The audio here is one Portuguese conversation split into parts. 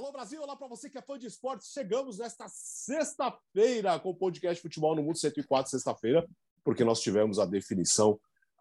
Alô Brasil, olá para você que é fã de esportes. Chegamos nesta sexta-feira com o podcast Futebol no Mundo 104, sexta-feira, porque nós tivemos a definição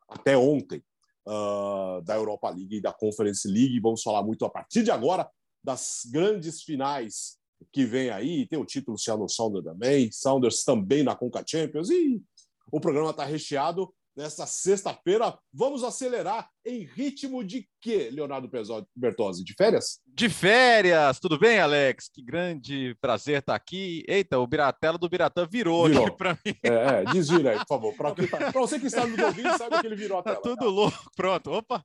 até ontem uh, da Europa League e da Conference League. Vamos falar muito a partir de agora das grandes finais que vem aí. Tem o título Seattle Sounders também, Sounders também na Conca Champions e o programa está recheado nesta sexta-feira. Vamos acelerar em ritmo de quê, Leonardo Bertozzi? De férias? De férias! Tudo bem, Alex? Que grande prazer estar aqui. Eita, o Biratela do Biratã virou, virou. aqui para mim. É, é, desvira aí, por favor. Para você que está no ouvindo, sabe que ele virou a tela. Tá tudo tá? louco. Pronto, opa.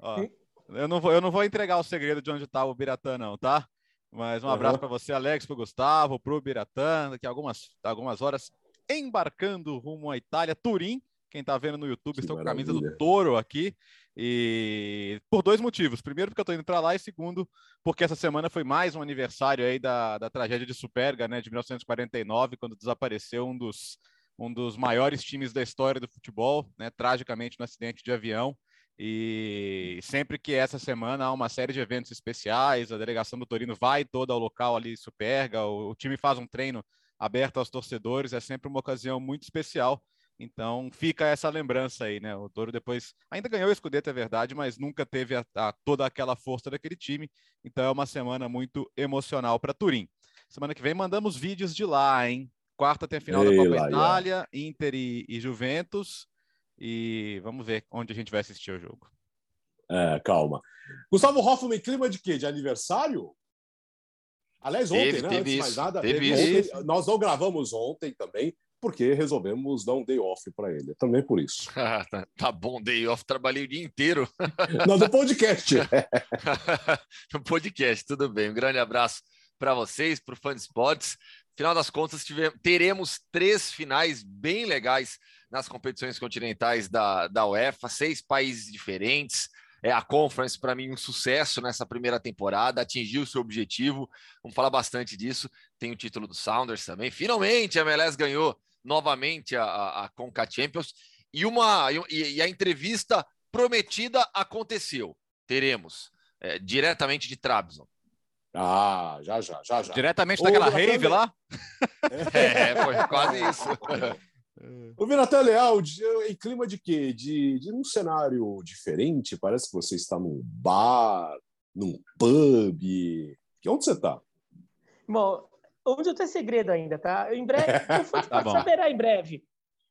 Ó, eu, não vou, eu não vou entregar o segredo de onde está o Biratã, não, tá? Mas um abraço uhum. para você, Alex, para o Gustavo, para o Biratã. Daqui a algumas, algumas horas embarcando rumo à Itália, Turim quem está vendo no YouTube, estou com a camisa do Toro aqui. E por dois motivos. Primeiro, porque eu estou indo para lá, e segundo, porque essa semana foi mais um aniversário aí da, da tragédia de Superga, né, de 1949, quando desapareceu um dos, um dos maiores times da história do futebol, né, tragicamente no acidente de avião. E sempre que essa semana há uma série de eventos especiais, a delegação do Torino vai toda ao local ali, Superga, o, o time faz um treino aberto aos torcedores, é sempre uma ocasião muito especial então fica essa lembrança aí, né? O Toro depois ainda ganhou o Scudetto, é verdade, mas nunca teve a, a, toda aquela força daquele time. Então é uma semana muito emocional para Turim. Semana que vem mandamos vídeos de lá, hein? Quarta tem a final Ei, da Copa lá, Itália, Inter e, e, Juventus. E vamos ver onde a gente vai assistir o jogo. É, calma. Gustavo Hoffman, clima de quê? De aniversário? Aliás, ontem, teve, né? Teve Antes de mais nada, teve ontem, nós não gravamos ontem também porque resolvemos dar um day off para ele. Também por isso. Ah, tá, tá, bom, day off, trabalhei o dia inteiro. Não, no podcast. no podcast, tudo bem. Um grande abraço para vocês, para o Fã de Esportes. Final das contas, tivemos, teremos três finais bem legais nas competições continentais da, da UEFA, seis países diferentes. É, a Conference, para mim, um sucesso nessa primeira temporada, atingiu o seu objetivo. Vamos falar bastante disso. Tem o título do Sounders também. Finalmente, a MLS ganhou novamente a, a, a Conca Champions e, uma, e, e a entrevista prometida aconteceu. Teremos é, diretamente de Trabzon. Ah, já, já, já, já. Diretamente Ô, daquela rave lá? É, foi quase isso. O Vinatan Leal, em clima de quê? De, de um cenário diferente? Parece que você está num bar, num pub. Onde você está? Bom, onde eu tenho segredo ainda, tá? Em breve, o fã tá saberá em breve.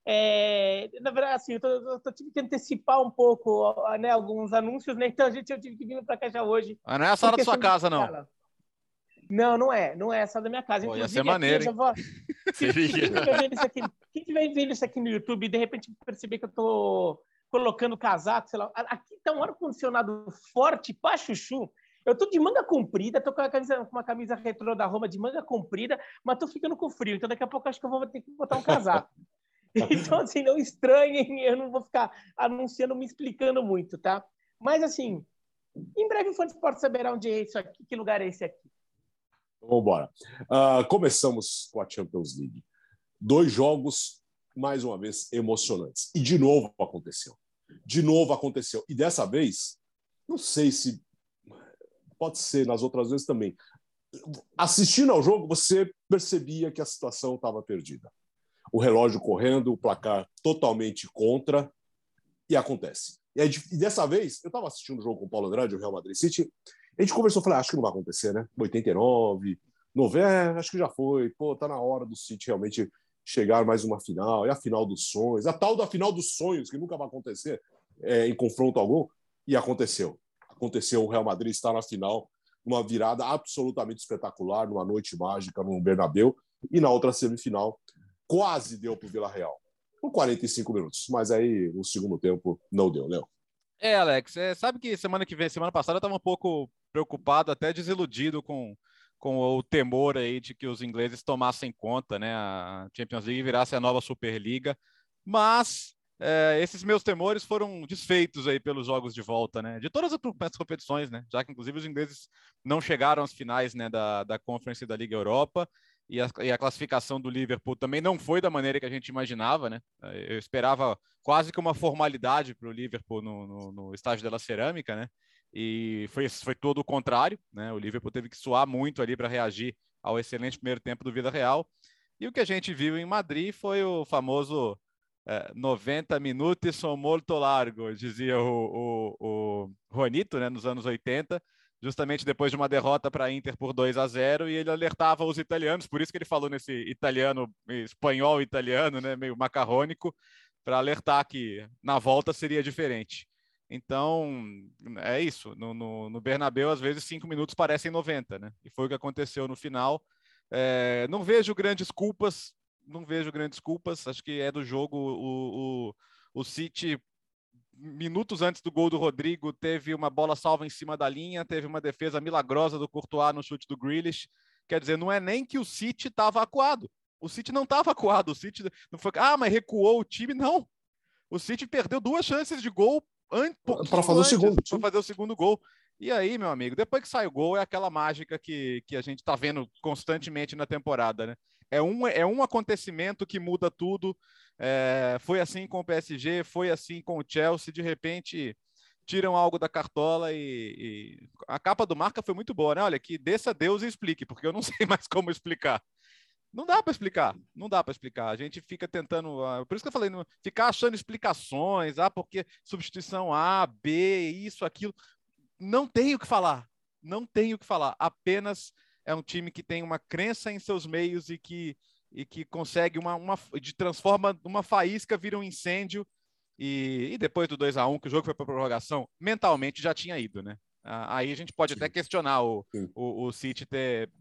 É, na verdade, assim, eu, tô, eu tô, tive que antecipar um pouco né, alguns anúncios, né? Então a gente, eu tive que vir para cá já hoje. Mas não é a sala da sua casa, não. Não, não é. Não é a sala da minha casa. Pô, ia ser maneiro, aqui, vou... quem, quem tiver vendo isso aqui no YouTube e de repente perceber que eu tô colocando casaco, sei lá. Aqui tá um ar-condicionado forte para chuchu. Eu tô de manga comprida, tô com uma camisa, uma camisa retrô da Roma de manga comprida, mas tô ficando com frio. Então daqui a pouco acho que eu vou ter que botar um casaco. então, assim, não estranhem, eu não vou ficar anunciando, me explicando muito, tá? Mas, assim, em breve o Fã de Esporte saberá onde é isso aqui, que lugar é esse aqui. Vamos embora. Uh, começamos com a Champions League. Dois jogos, mais uma vez, emocionantes. E de novo aconteceu. De novo aconteceu. E dessa vez, não sei se pode ser nas outras vezes também. Assistindo ao jogo, você percebia que a situação estava perdida. O relógio correndo, o placar totalmente contra, e acontece. E, aí, e dessa vez, eu estava assistindo o jogo com o Paulo Andrade, o Real Madrid City, a gente conversou, falei, ah, acho que não vai acontecer, né? 89, 90, é, acho que já foi. Pô, tá na hora do City realmente chegar mais uma final, e a final dos sonhos, a tal da final dos sonhos, que nunca vai acontecer é, em confronto algum, e aconteceu aconteceu o Real Madrid estar na final, uma virada absolutamente espetacular, numa noite mágica no Bernabéu, e na outra semifinal quase deu para o Vila Real, com 45 minutos, mas aí no segundo tempo não deu, Léo. É, Alex, é, sabe que semana que vem, semana passada, eu estava um pouco preocupado, até desiludido com, com o temor aí de que os ingleses tomassem conta, né? A Champions League virasse a nova Superliga, mas é, esses meus temores foram desfeitos aí pelos jogos de volta, né? De todas as competições, né? Já que inclusive os ingleses não chegaram às finais, né? Da, da Conference da Liga Europa e a, e a, classificação do Liverpool também não foi da maneira que a gente imaginava, né? Eu esperava quase que uma formalidade para o Liverpool no, no, no estágio da Cerâmica, né? e foi, foi todo o contrário, né? O Liverpool teve que suar muito ali para reagir ao excelente primeiro tempo do Vida Real. E o que a gente viu em Madrid foi o famoso é, 90 minutos são molto largo, dizia o, o, o Juanito, né, nos anos 80, justamente depois de uma derrota para a Inter por 2 a 0 e ele alertava os italianos, por isso que ele falou nesse italiano, espanhol italiano, né, meio macarrônico, para alertar que na volta seria diferente. Então, é isso. No, no, no, Bernabéu, às vezes, cinco minutos parecem 90, né? E foi o que aconteceu no final. É, não vejo grandes culpas, não vejo grandes culpas. Acho que é do jogo. O, o, o City, minutos antes do gol do Rodrigo, teve uma bola salva em cima da linha, teve uma defesa milagrosa do Courtois no chute do Grealish. Quer dizer, não é nem que o City estava acuado. O City não estava acuado. O City não foi. Ah, mas recuou o time. Não. O City perdeu duas chances de gol para fazer o segundo. Para fazer o segundo gol. E aí, meu amigo, depois que sai o gol, é aquela mágica que, que a gente está vendo constantemente na temporada, né? É um, é um acontecimento que muda tudo. É, foi assim com o PSG, foi assim com o Chelsea. De repente, tiram algo da cartola e, e, a capa do marca foi muito boa, né? Olha, que desça Deus e explique, porque eu não sei mais como explicar. Não dá para explicar, não dá para explicar. A gente fica tentando, ah, por isso que eu falei, ficar achando explicações, ah, porque substituição A, B, isso, aquilo. Não tenho o que falar, não tenho o que falar. Apenas é um time que tem uma crença em seus meios e que, e que consegue uma, uma de transforma uma faísca vira um incêndio. E, e depois do 2 a 1 que o jogo foi para prorrogação, mentalmente já tinha ido, né? Aí a gente pode até questionar o, o, o City ter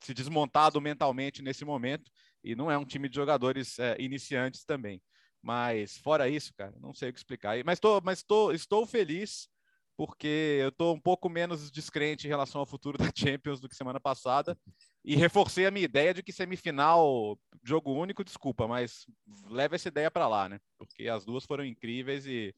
se desmontado mentalmente nesse momento e não é um time de jogadores é, iniciantes também. Mas fora isso, cara, não sei o que explicar. Mas, tô, mas tô, estou feliz porque eu estou um pouco menos descrente em relação ao futuro da Champions do que semana passada e reforcei a minha ideia de que semifinal, jogo único, desculpa, mas leva essa ideia para lá, né? Porque as duas foram incríveis e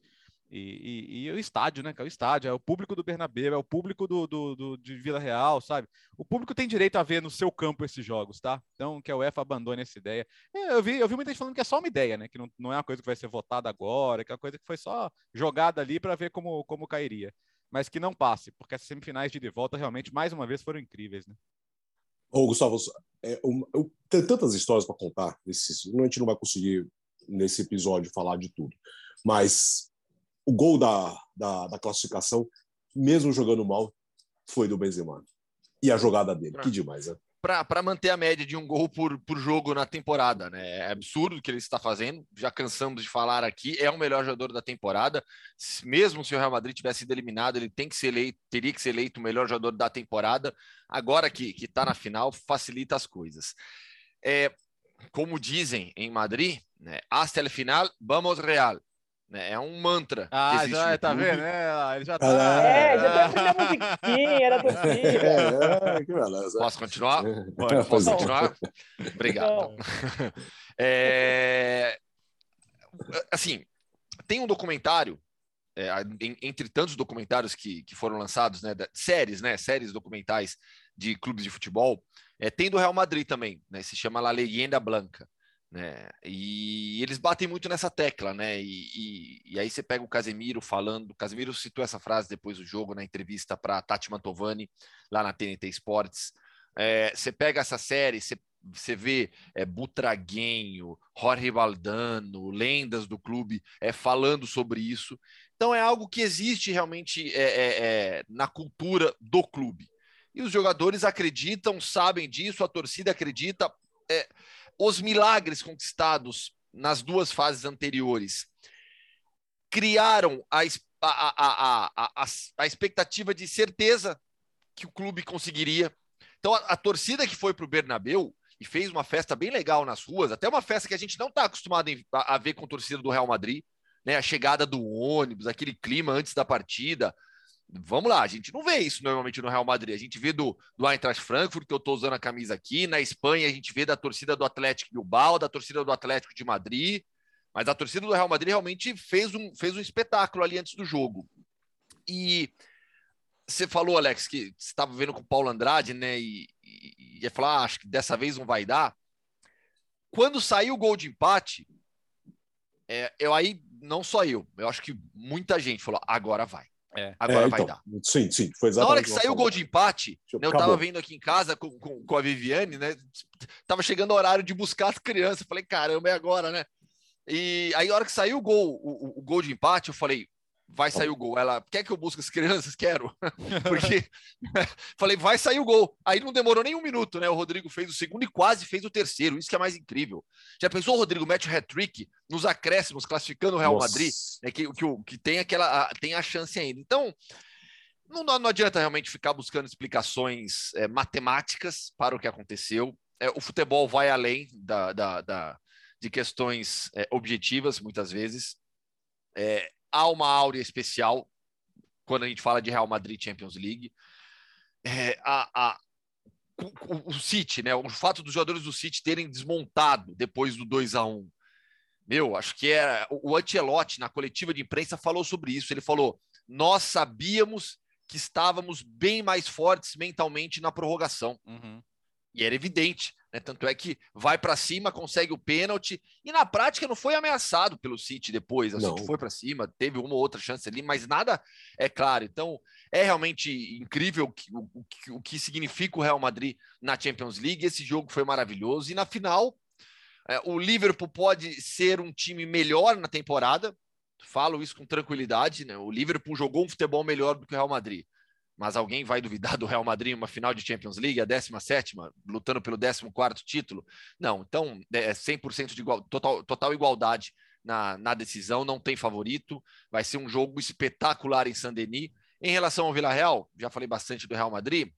e, e, e, o estádio, né? É o estádio, é o público do Bernabéu, é o público do, do, do, de Vila Real, sabe? O público tem direito a ver no seu campo esses jogos, tá? Então, que a UEFA abandone essa ideia. É, eu vi, eu vi muita gente falando que é só uma ideia, né? Que não, não é uma coisa que vai ser votada agora, que é uma coisa que foi só jogada ali para ver como, como cairia. Mas que não passe, porque as semifinais de, de volta realmente, mais uma vez, foram incríveis, né? Ô, Gustavo, é, eu, eu, tem tantas histórias para contar. Esses, a gente não vai conseguir, nesse episódio, falar de tudo. Mas o gol da, da, da, classificação, mesmo jogando mal, foi do Benzema. E a jogada dele, pra, que demais, né? Para manter a média de um gol por, por jogo na temporada, né? É absurdo o que ele está fazendo. Já cansamos de falar aqui, é o melhor jogador da temporada. Mesmo se o Real Madrid tivesse sido eliminado, ele tem que ser eleito, teria que ser eleito o melhor jogador da temporada. Agora que está na final, facilita as coisas. É, como dizem em Madrid, né? Hasta el final, vamos Real. Né? É um mantra. Ah, já tá vendo, né? Ele já tá. É, já tá aprendendo a musiquinha, era torcida. É, que beleza. Posso continuar? Pode, posso continuar? Obrigado. É... Assim, tem um documentário, é, entre tantos documentários que, que foram lançados, né? Séries, né? Séries documentais de clubes de futebol. É, tem do Real Madrid também, né? Se chama La Leyenda Blanca. Né? E eles batem muito nessa tecla, né? E, e, e, aí você pega o Casemiro falando. O Casemiro citou essa frase depois do jogo na entrevista para Tati Mantovani, lá na TNT Sports. É, você pega essa série, você, você vê é, Butraguenho, Jorge Valdano, lendas do clube é, falando sobre isso. Então é algo que existe realmente é, é, é, na cultura do clube. E os jogadores acreditam, sabem disso, a torcida acredita. É, os milagres conquistados nas duas fases anteriores criaram a, a, a, a, expectativa de certeza que o clube conseguiria. Então, a, a torcida que foi para o Bernabeu e fez uma festa bem legal nas ruas, até uma festa que a gente não está acostumado a, ver com a torcida do Real Madrid, né? A chegada do ônibus, aquele clima antes da partida, Vamos lá, a gente não vê isso normalmente no Real Madrid. A gente vê do, do Eintracht Frankfurt, que eu estou usando a camisa aqui. Na Espanha, a gente vê da torcida do Atlético Bilbao, da torcida do Atlético de Madrid. Mas a torcida do Real Madrid realmente fez um, fez um espetáculo ali antes do jogo. E você falou, Alex, que você estava vendo com o Paulo Andrade, né? E, e, ia falar, ah, acho que dessa vez não vai dar. Quando saiu o gol de empate, é, eu aí, não só eu, eu acho que muita gente falou, agora vai É. Agora é, vai então, dar. Sim, sim. Foi exatamente Na hora que saiu o gol de empate, eu, né, eu tava vendo aqui em casa com, com, com, a Viviane, né? Tava chegando o horário de buscar as crianças. Falei, caramba, é agora, né? E aí, a hora que saiu o gol, o, o, o gol de empate, eu falei, vai sair o gol. Ela, quer que eu busque as crianças? Quero. Porque falei, vai sair o gol. Aí não demorou nem um minuto, né? O Rodrigo fez o segundo e quase fez o terceiro. Isso que é mais incrível. Já pensou o Rodrigo mete o hat-trick nos acréscimos, classificando o Real Nossa. Madrid? É que, que, que tem aquela tem a chance ainda. Então, não, não adianta realmente ficar buscando explicações é, matemáticas para o que aconteceu. É, o futebol vai além da, da, da de questões é, objetivas, muitas vezes. É, há uma áurea especial quando a gente fala de Real Madrid Champions League. É, a, a, o, o, City, né? O fato dos jogadores do City terem desmontado depois do 2 a 1 Meu, acho que era. O Ancelotti, na coletiva de imprensa, falou sobre isso. Ele falou: nós sabíamos que estávamos bem mais fortes mentalmente na prorrogação. Uhum. E era evidente. Né? Tanto é que vai para cima, consegue o pênalti e na prática não foi ameaçado pelo City depois. O City foi para cima, teve uma ou outra chance ali, mas nada é claro. Então é realmente incrível o, o, o que significa o Real Madrid na Champions League. Esse jogo foi maravilhoso e na final é, o Liverpool pode ser um time melhor na temporada. Falo isso com tranquilidade. Né? O Liverpool jogou um futebol melhor do que o Real Madrid mas alguém vai duvidar do Real Madrid em uma final de Champions League, a 17 lutando pelo 14 título? Não, então é 100% de igual, total, total igualdade na, na decisão, não tem favorito, vai ser um jogo espetacular em Saint-Denis. Em relação ao Villarreal, já falei bastante do Real Madrid,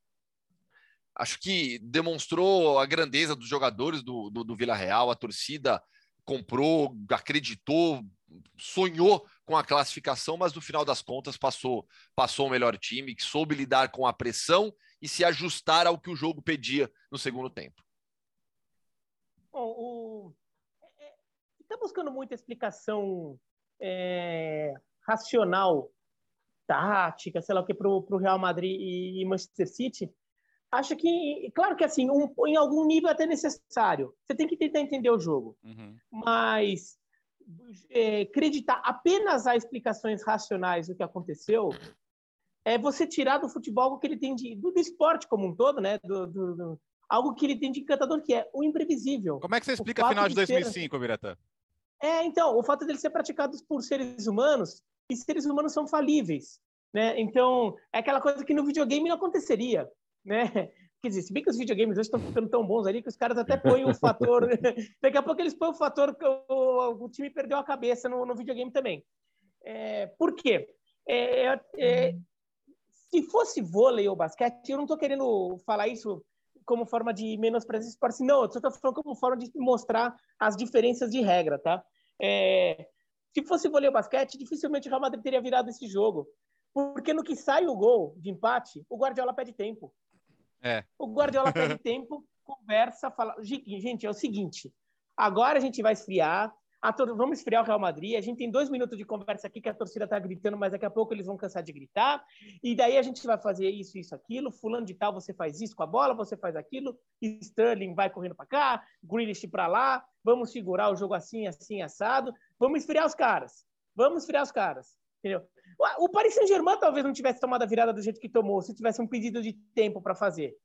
acho que demonstrou a grandeza dos jogadores do, do, do Villarreal, a torcida comprou, acreditou, sonhou com a classificação, mas no final das contas passou, passou o melhor time, que soube lidar com a pressão e se ajustar ao que o jogo pedia no segundo tempo. Bom, o... está é, é, buscando muita explicação é, racional, tática, sei lá o que, para o Real Madrid e Manchester City. Acho que, claro que assim, um, em algum nível é até necessário. Você tem que tentar entender o jogo. Uhum. Mas é, acreditar apenas a explicações racionais do que aconteceu é você tirar do futebol algo que ele tem de do, do esporte como um todo, né? Do, do, do, algo que ele tem de encantador que é o imprevisível. Como é que você explica a final de 2005, ser... Biratã? É, então, o fato dele ser praticado por seres humanos e seres humanos são falíveis, né? Então, é aquela coisa que no videogame não aconteceria, né? Quer dizer, se bem que os videogames hoje estão ficando tão bons ali que os caras até põem um fator. Daqui a pouco eles põem o fator que o, o time perdeu a cabeça no, no videogame também. É, por quê? É, é, é se fosse vôlei ou basquete, eu não estou querendo falar isso como forma de menosprezar esporte, não, eu estou falando como forma de mostrar as diferenças de regra, tá? É, se fosse vôlei ou basquete, dificilmente o Real Madrid teria virado esse jogo. Porque no que sai o gol de empate, o Guardiola pede tempo. É. O Guardiola perde tempo, conversa, fala. Gente, é o seguinte: agora a gente vai esfriar. Tor... Vamos esfriar o Real Madrid. A gente tem dois minutos de conversa aqui que a torcida está gritando, mas daqui a pouco eles vão cansar de gritar. E daí a gente vai fazer isso, isso, aquilo. Fulano de tal, você faz isso com a bola, você faz aquilo. Sterling vai correndo para cá, Grealish para lá. Vamos segurar o jogo assim, assim, assado. Vamos esfriar os caras. Vamos esfriar os caras. Entendeu? O Paris Saint-Germain talvez não tivesse tomado a virada do jeito que tomou, se tivesse um pedido de tempo para fazer.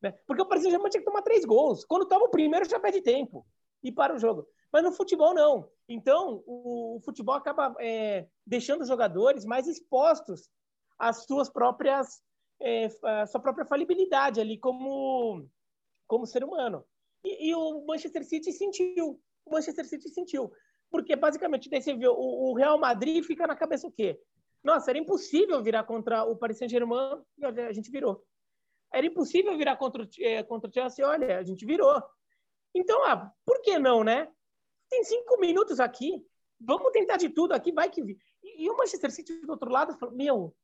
Né? Porque o Paris Saint-Germain tinha que tomar três gols. Quando toma o primeiro, já perde tempo e para o jogo. Mas no futebol, não. Então, o, futebol acaba é, deixando os jogadores mais expostos às suas próprias, é, à sua própria falibilidade ali como, como ser humano. E, e, o Manchester City sentiu. O Manchester City sentiu. Porque, basicamente, daí você vê, o, o Real Madrid fica na cabeça o quê? Nossa, era impossível virar contra o Paris Saint-Germain e a gente virou. Era impossível virar contra, é, contra o Chelsea, olha, a gente virou. Então, ah, por que não, né? Tem cinco minutos aqui, vamos tentar de tudo aqui, vai que. E, e o Manchester City do outro lado falou: meu,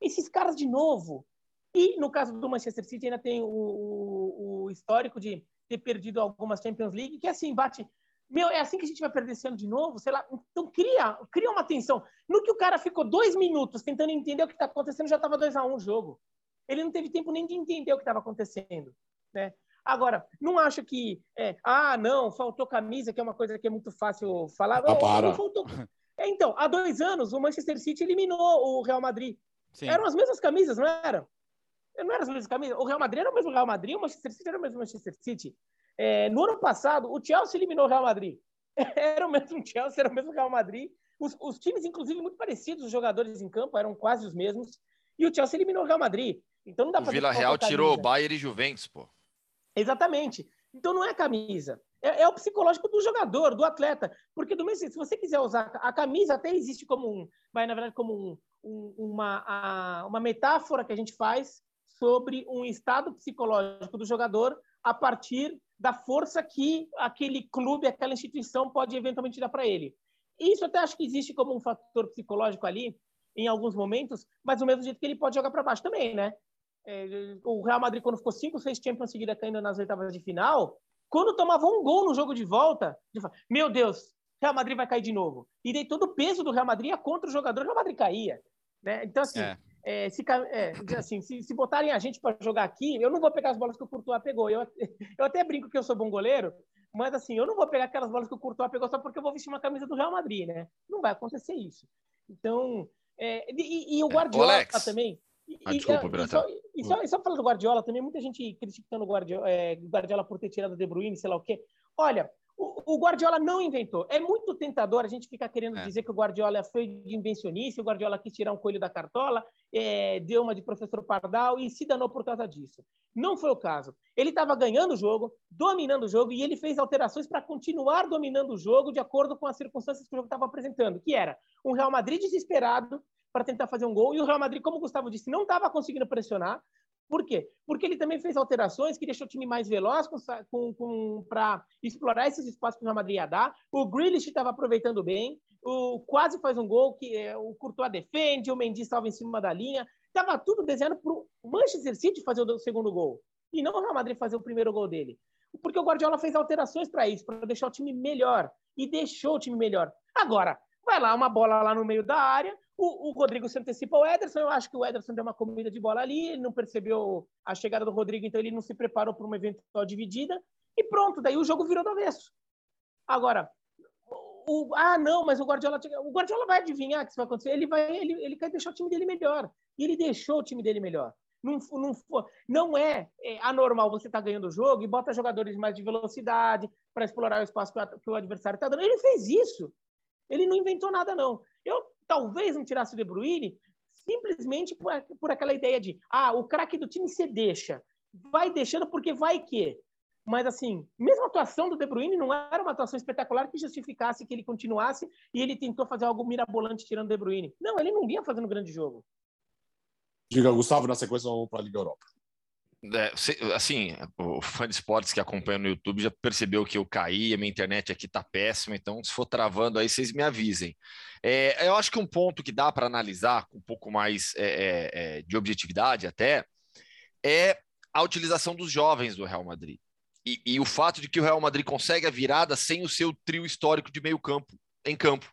esses caras de novo. E no caso do Manchester City ainda tem o, o, o histórico de ter perdido algumas Champions League, que assim, bate meu, é assim que a gente vai perder esse ano de novo? Sei lá. Então cria, cria uma tensão. No que o cara ficou dois minutos tentando entender o que está acontecendo, já estava 2 a 1 um o jogo. Ele não teve tempo nem de entender o que estava acontecendo. Né? Agora, não acho que. É, ah, não, faltou camisa, que é uma coisa que é muito fácil falar. Ah, para. Faltou... É, então, há dois anos, o Manchester City eliminou o Real Madrid Sim. Eram as mesmas camisas, não eram? Não eram as mesmas camisas. O Real Madrid era o mesmo Real Madrid, o Manchester City era o mesmo Manchester City. É, no ano passado, o Chelsea eliminou o Real Madrid. Era o mesmo Chelsea, era o mesmo Real Madrid. Os, os, times, inclusive, muito parecidos, os jogadores em campo eram quase os mesmos. E o Chelsea eliminou o Real Madrid. Então não dá para. O Vila Real tirou o Bayern e Juventus, pô. Exatamente. Então não é a camisa. É, é, o psicológico do jogador, do atleta. Porque do mesmo se você quiser usar a camisa, até existe como um, vai na verdade como um, um, uma, a, uma metáfora que a gente faz sobre um estado psicológico do jogador a partir da força que aquele clube, aquela instituição pode eventualmente dar para ele. Isso até acho que existe como um fator psicológico ali, em alguns momentos, mas do mesmo jeito que ele pode jogar para baixo também, né? É, o Real Madrid, quando ficou cinco, seis Champions seguida caindo nas oitavas de final, quando tomava um gol no jogo de volta, meu Deus, Real Madrid vai cair de novo. E daí todo o peso do Real Madrid ia contra o jogador, o Real Madrid caía. Né? Então, assim, é. É, se, é, assim se, se, botarem a gente para jogar aqui, eu não vou pegar as bolas que o Courtois pegou. Eu, eu até brinco que eu sou bom goleiro, mas assim, eu não vou pegar aquelas bolas que o Courtois pegou só porque eu vou vestir uma camisa do Real Madrid, né? Não vai acontecer isso. Então, é, e, e, o é, Guardiola também. E, ah, desculpa, e, só, e, só, e só falando do Guardiola também, muita gente criticando o Guardiola, é, Guardiola por ter tirado o De Bruyne, sei lá o quê. Olha, o, Guardiola não inventou. É muito tentador a gente ficar querendo é. dizer que o Guardiola foi de invencionista, o Guardiola quis tirar um coelho da cartola, é, deu uma de professor Pardal e se danou por causa disso. Não foi o caso. Ele estava ganhando o jogo, dominando o jogo, e ele fez alterações para continuar dominando o jogo de acordo com as circunstâncias que o jogo estava apresentando, que era um Real Madrid desesperado para tentar fazer um gol, e o Real Madrid, como o Gustavo disse, não estava conseguindo pressionar, por quê? Porque ele também fez alterações que deixou o time mais veloz para explorar esses espaços que o Real Madrid ia dar. O Grealish estava aproveitando bem. O quase faz um gol que é, o Courtois defende, o Mendy salva em cima da linha. Estava tudo desenhando para o Manchester City fazer o segundo gol. E não o Real Madrid fazer o primeiro gol dele. Porque o Guardiola fez alterações para isso, para deixar o time melhor. E deixou o time melhor. Agora, vai lá uma bola lá no meio da área, o, o, Rodrigo se antecipa ao Ederson. Eu acho que o Ederson deu uma comida de bola ali, ele não percebeu a chegada do Rodrigo, então ele não se preparou para uma eventual dividida. E pronto, daí o jogo virou do avesso. Agora, o, ah, não, mas o Guardiola, o Guardiola vai adivinhar o que isso vai acontecer. Ele vai, ele, ele quer deixar o time dele melhor. E ele deixou o time dele melhor. Não, não, não é, é anormal você estar tá ganhando o jogo e bota jogadores mais de velocidade para explorar o espaço que o adversário está dando. Ele fez isso. Ele não inventou nada, não. Eu talvez não tirasse o De Bruyne simplesmente por, por aquela ideia de ah, o craque do time se deixa. Vai deixando porque vai que. Mas, assim, mesmo a atuação do De Bruyne não era uma atuação espetacular que justificasse que ele continuasse e ele tentou fazer algo mirabolante tirando o De Bruyne. Não, ele não vinha fazendo grande jogo. Diga, Gustavo, na sequência vamos para a Liga Europa. É, assim, o fã de esportes que acompanha no YouTube já percebeu que eu caí, a minha internet aqui tá péssima, então se for travando aí, vocês me avisem. É, eu acho que um ponto que dá para analisar com um pouco mais é, é, é, de objetividade até é a utilização dos jovens do Real Madrid. E, e, o fato de que o Real Madrid consegue a virada sem o seu trio histórico de meio campo em campo.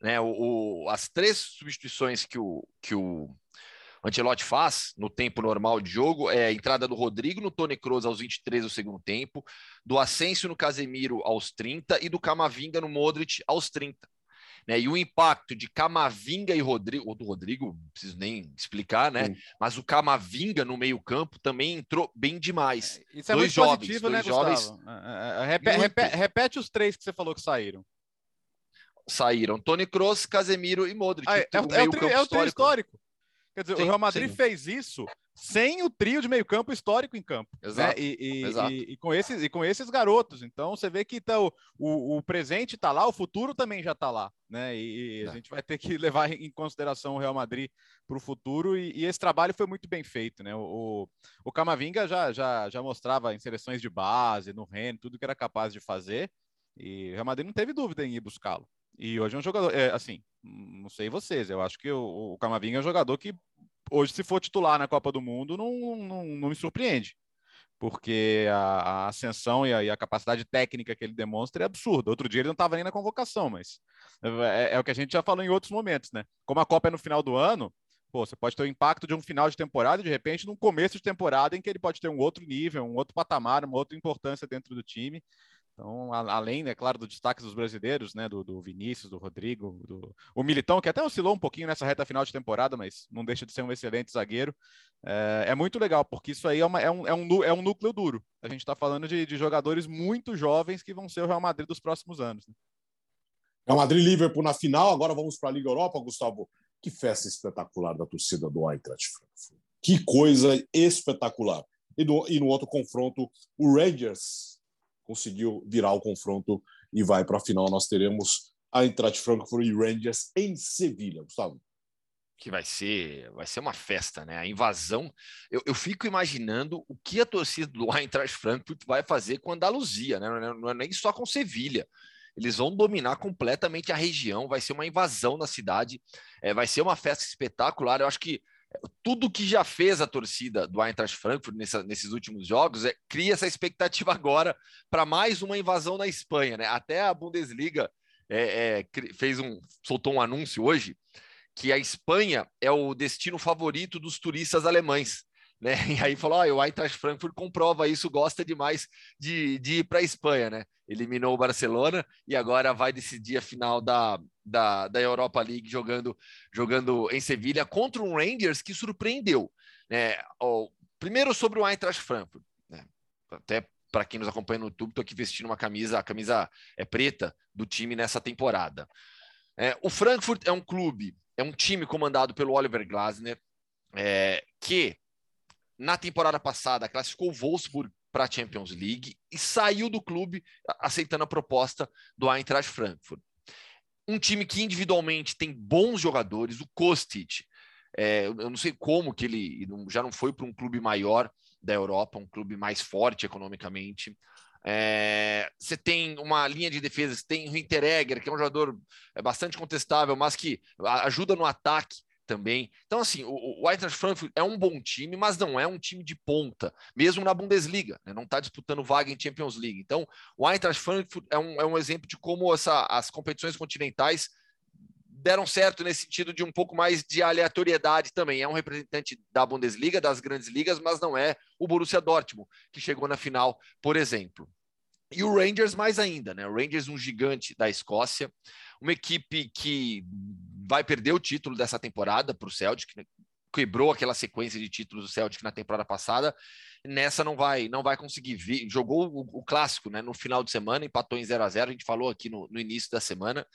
Né? O, o, as três substituições que o, que o Ancelotti faz no tempo normal de jogo é a entrada do Rodrigo no Tony Kroos aos 23 do segundo tempo, do Asensio no Casemiro aos 30 e do Camavinga no Modric aos 30. Né? E o impacto de Camavinga e Rodrigo, ou do Rodrigo, não preciso nem explicar, né? Sim. Mas o Camavinga no meio-campo também entrou bem demais. É, isso é dois muito jovens, positivo, né, jovens. É, é, repete, repete, repete, os três que você falou que saíram. Saíram Tony Kroos, Casemiro e Modric. Ah, é, é, o, é, o, é o trio histórico. Quer dizer, sim, o Real Madrid sim. fez isso sem o trio de meio-campo histórico em campo. Né? Exato, né? e, exato. E, e, com esses, e com esses garotos. Então você vê que tá, o, o, o presente está lá, o futuro também já está lá. Né? E, a é. gente vai ter que levar em consideração o Real Madrid para o futuro. E, esse trabalho foi muito bem feito. Né? O, o Camavinga já, já, já mostrava em seleções de base, no Rennes, tudo que era capaz de fazer. E o Real Madrid não teve dúvida em ir buscá-lo. E hoje é um jogador, é, assim, não sei vocês, eu acho que o, o Camavinga é um jogador que hoje, se for titular na Copa do Mundo, não, não, não me surpreende, porque a, a ascensão e a, e a, capacidade técnica que ele demonstra é absurda. Outro dia ele não estava nem na convocação, mas é, é, o que a gente já falou em outros momentos, né? Como a Copa é no final do ano, pô, você pode ter o impacto de um final de temporada e, de repente, num começo de temporada em que ele pode ter um outro nível, um outro patamar, uma outra importância dentro do time. Então, além, é claro, do destaque dos brasileiros, né, do, do Vinícius, do Rodrigo, do o Militão, que até oscilou um pouquinho nessa reta final de temporada, mas não deixa de ser um excelente zagueiro. É, é muito legal, porque isso aí é, uma, é, um, é, um, é um núcleo duro. A gente está falando de, de, jogadores muito jovens que vão ser o Real Madrid dos próximos anos. Né? Real Madrid Liverpool na final, agora vamos para a Liga Europa, Gustavo. Que festa espetacular da torcida do Eintracht Frankfurt. Que coisa espetacular. E, do, e no outro confronto, o Rangers conseguiu virar o confronto e vai para a final. Nós teremos a Eintracht Frankfurt e Rangers em Sevilha, Gustavo. Que vai ser, vai ser uma festa, né? A invasão. Eu, eu fico imaginando o que a torcida do Eintracht Frankfurt vai fazer com a Andaluzia, né? Não é, não é nem só com Sevilha. Eles vão dominar completamente a região, vai ser uma invasão na cidade, é, vai ser uma festa espetacular. Eu acho que tudo que já fez a torcida do Eintracht Frankfurt nessa, nesses últimos jogos é, cria essa expectativa agora para mais uma invasão na Espanha, né? Até a Bundesliga é, é, fez um soltou um anúncio hoje que a Espanha é o destino favorito dos turistas alemães. Né? E aí falou: oh, o Eintracht Frankfurt comprova isso, gosta demais de, de ir para a Espanha, né? Eliminou o Barcelona e agora vai decidir a final da, da, da Europa League jogando, jogando em Sevilha contra um Rangers que surpreendeu. Né? O, primeiro sobre o Eintracht Frankfurt, né? até para quem nos acompanha no YouTube, estou aqui vestindo uma camisa, a camisa é preta do time nessa temporada. É, o Frankfurt é um clube, é um time comandado pelo Oliver Glasner, é, que na temporada passada classificou o Wolfsburg para a Champions League e saiu do clube aceitando a proposta do Eintracht Frankfurt. Um time que individualmente tem bons jogadores, o Kostic, é, eu não sei como que ele já não foi para um clube maior da Europa, um clube mais forte economicamente. É, você tem uma linha de defesa, você tem o Hinteregger, que é um jogador é, bastante contestável, mas que ajuda no ataque também. Então, assim, o, o Eintracht Frankfurt é um bom time, mas não é um time de ponta, mesmo na Bundesliga, né? não está disputando vaga em Champions League. Então, o Eintracht Frankfurt é um, é um exemplo de como essa, as competições continentais deram certo nesse sentido de um pouco mais de aleatoriedade também. É um representante da Bundesliga, das grandes ligas, mas não é o Borussia Dortmund, que chegou na final, por exemplo. E o Rangers mais ainda, né? O Rangers, um gigante da Escócia, uma equipe que vai perder o título dessa temporada para o Celtic, né? quebrou aquela sequência de títulos do Celtic na temporada passada. Nessa não vai não vai conseguir vir. Jogou o, o clássico né, no final de semana, empatou em 0 a 0 a gente falou aqui no, no início da semana.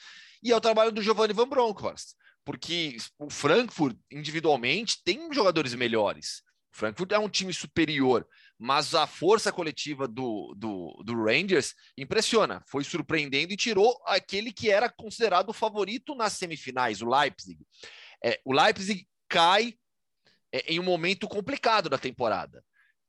E é o trabalho do Giovanni Van Bronckhorst, porque o Frankfurt, individualmente, tem jogadores melhores. O Frankfurt é um time superior, mas a força coletiva do, do, do, Rangers impressiona. Foi surpreendendo e tirou aquele que era considerado o favorito nas semifinais, o Leipzig. É, o Leipzig cai é, em um momento complicado da temporada.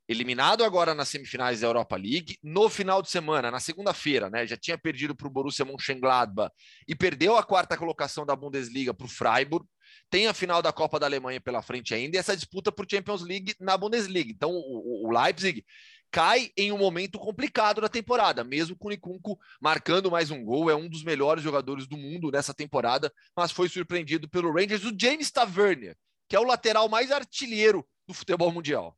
Eliminado agora nas semifinais da Europa League, no final de semana, na segunda-feira, né, já tinha perdido para o Borussia Mönchengladbach e perdeu a quarta colocação da Bundesliga para o Freiburg tem a final da Copa da Alemanha pela frente ainda e essa disputa por Champions League na Bundesliga. Então, o, o Leipzig cai em um momento complicado da temporada, mesmo com o Nikunku marcando mais um gol, é um dos melhores jogadores do mundo nessa temporada, mas foi surpreendido pelo Rangers, o James Tavernier, que é o lateral mais artilheiro do futebol mundial.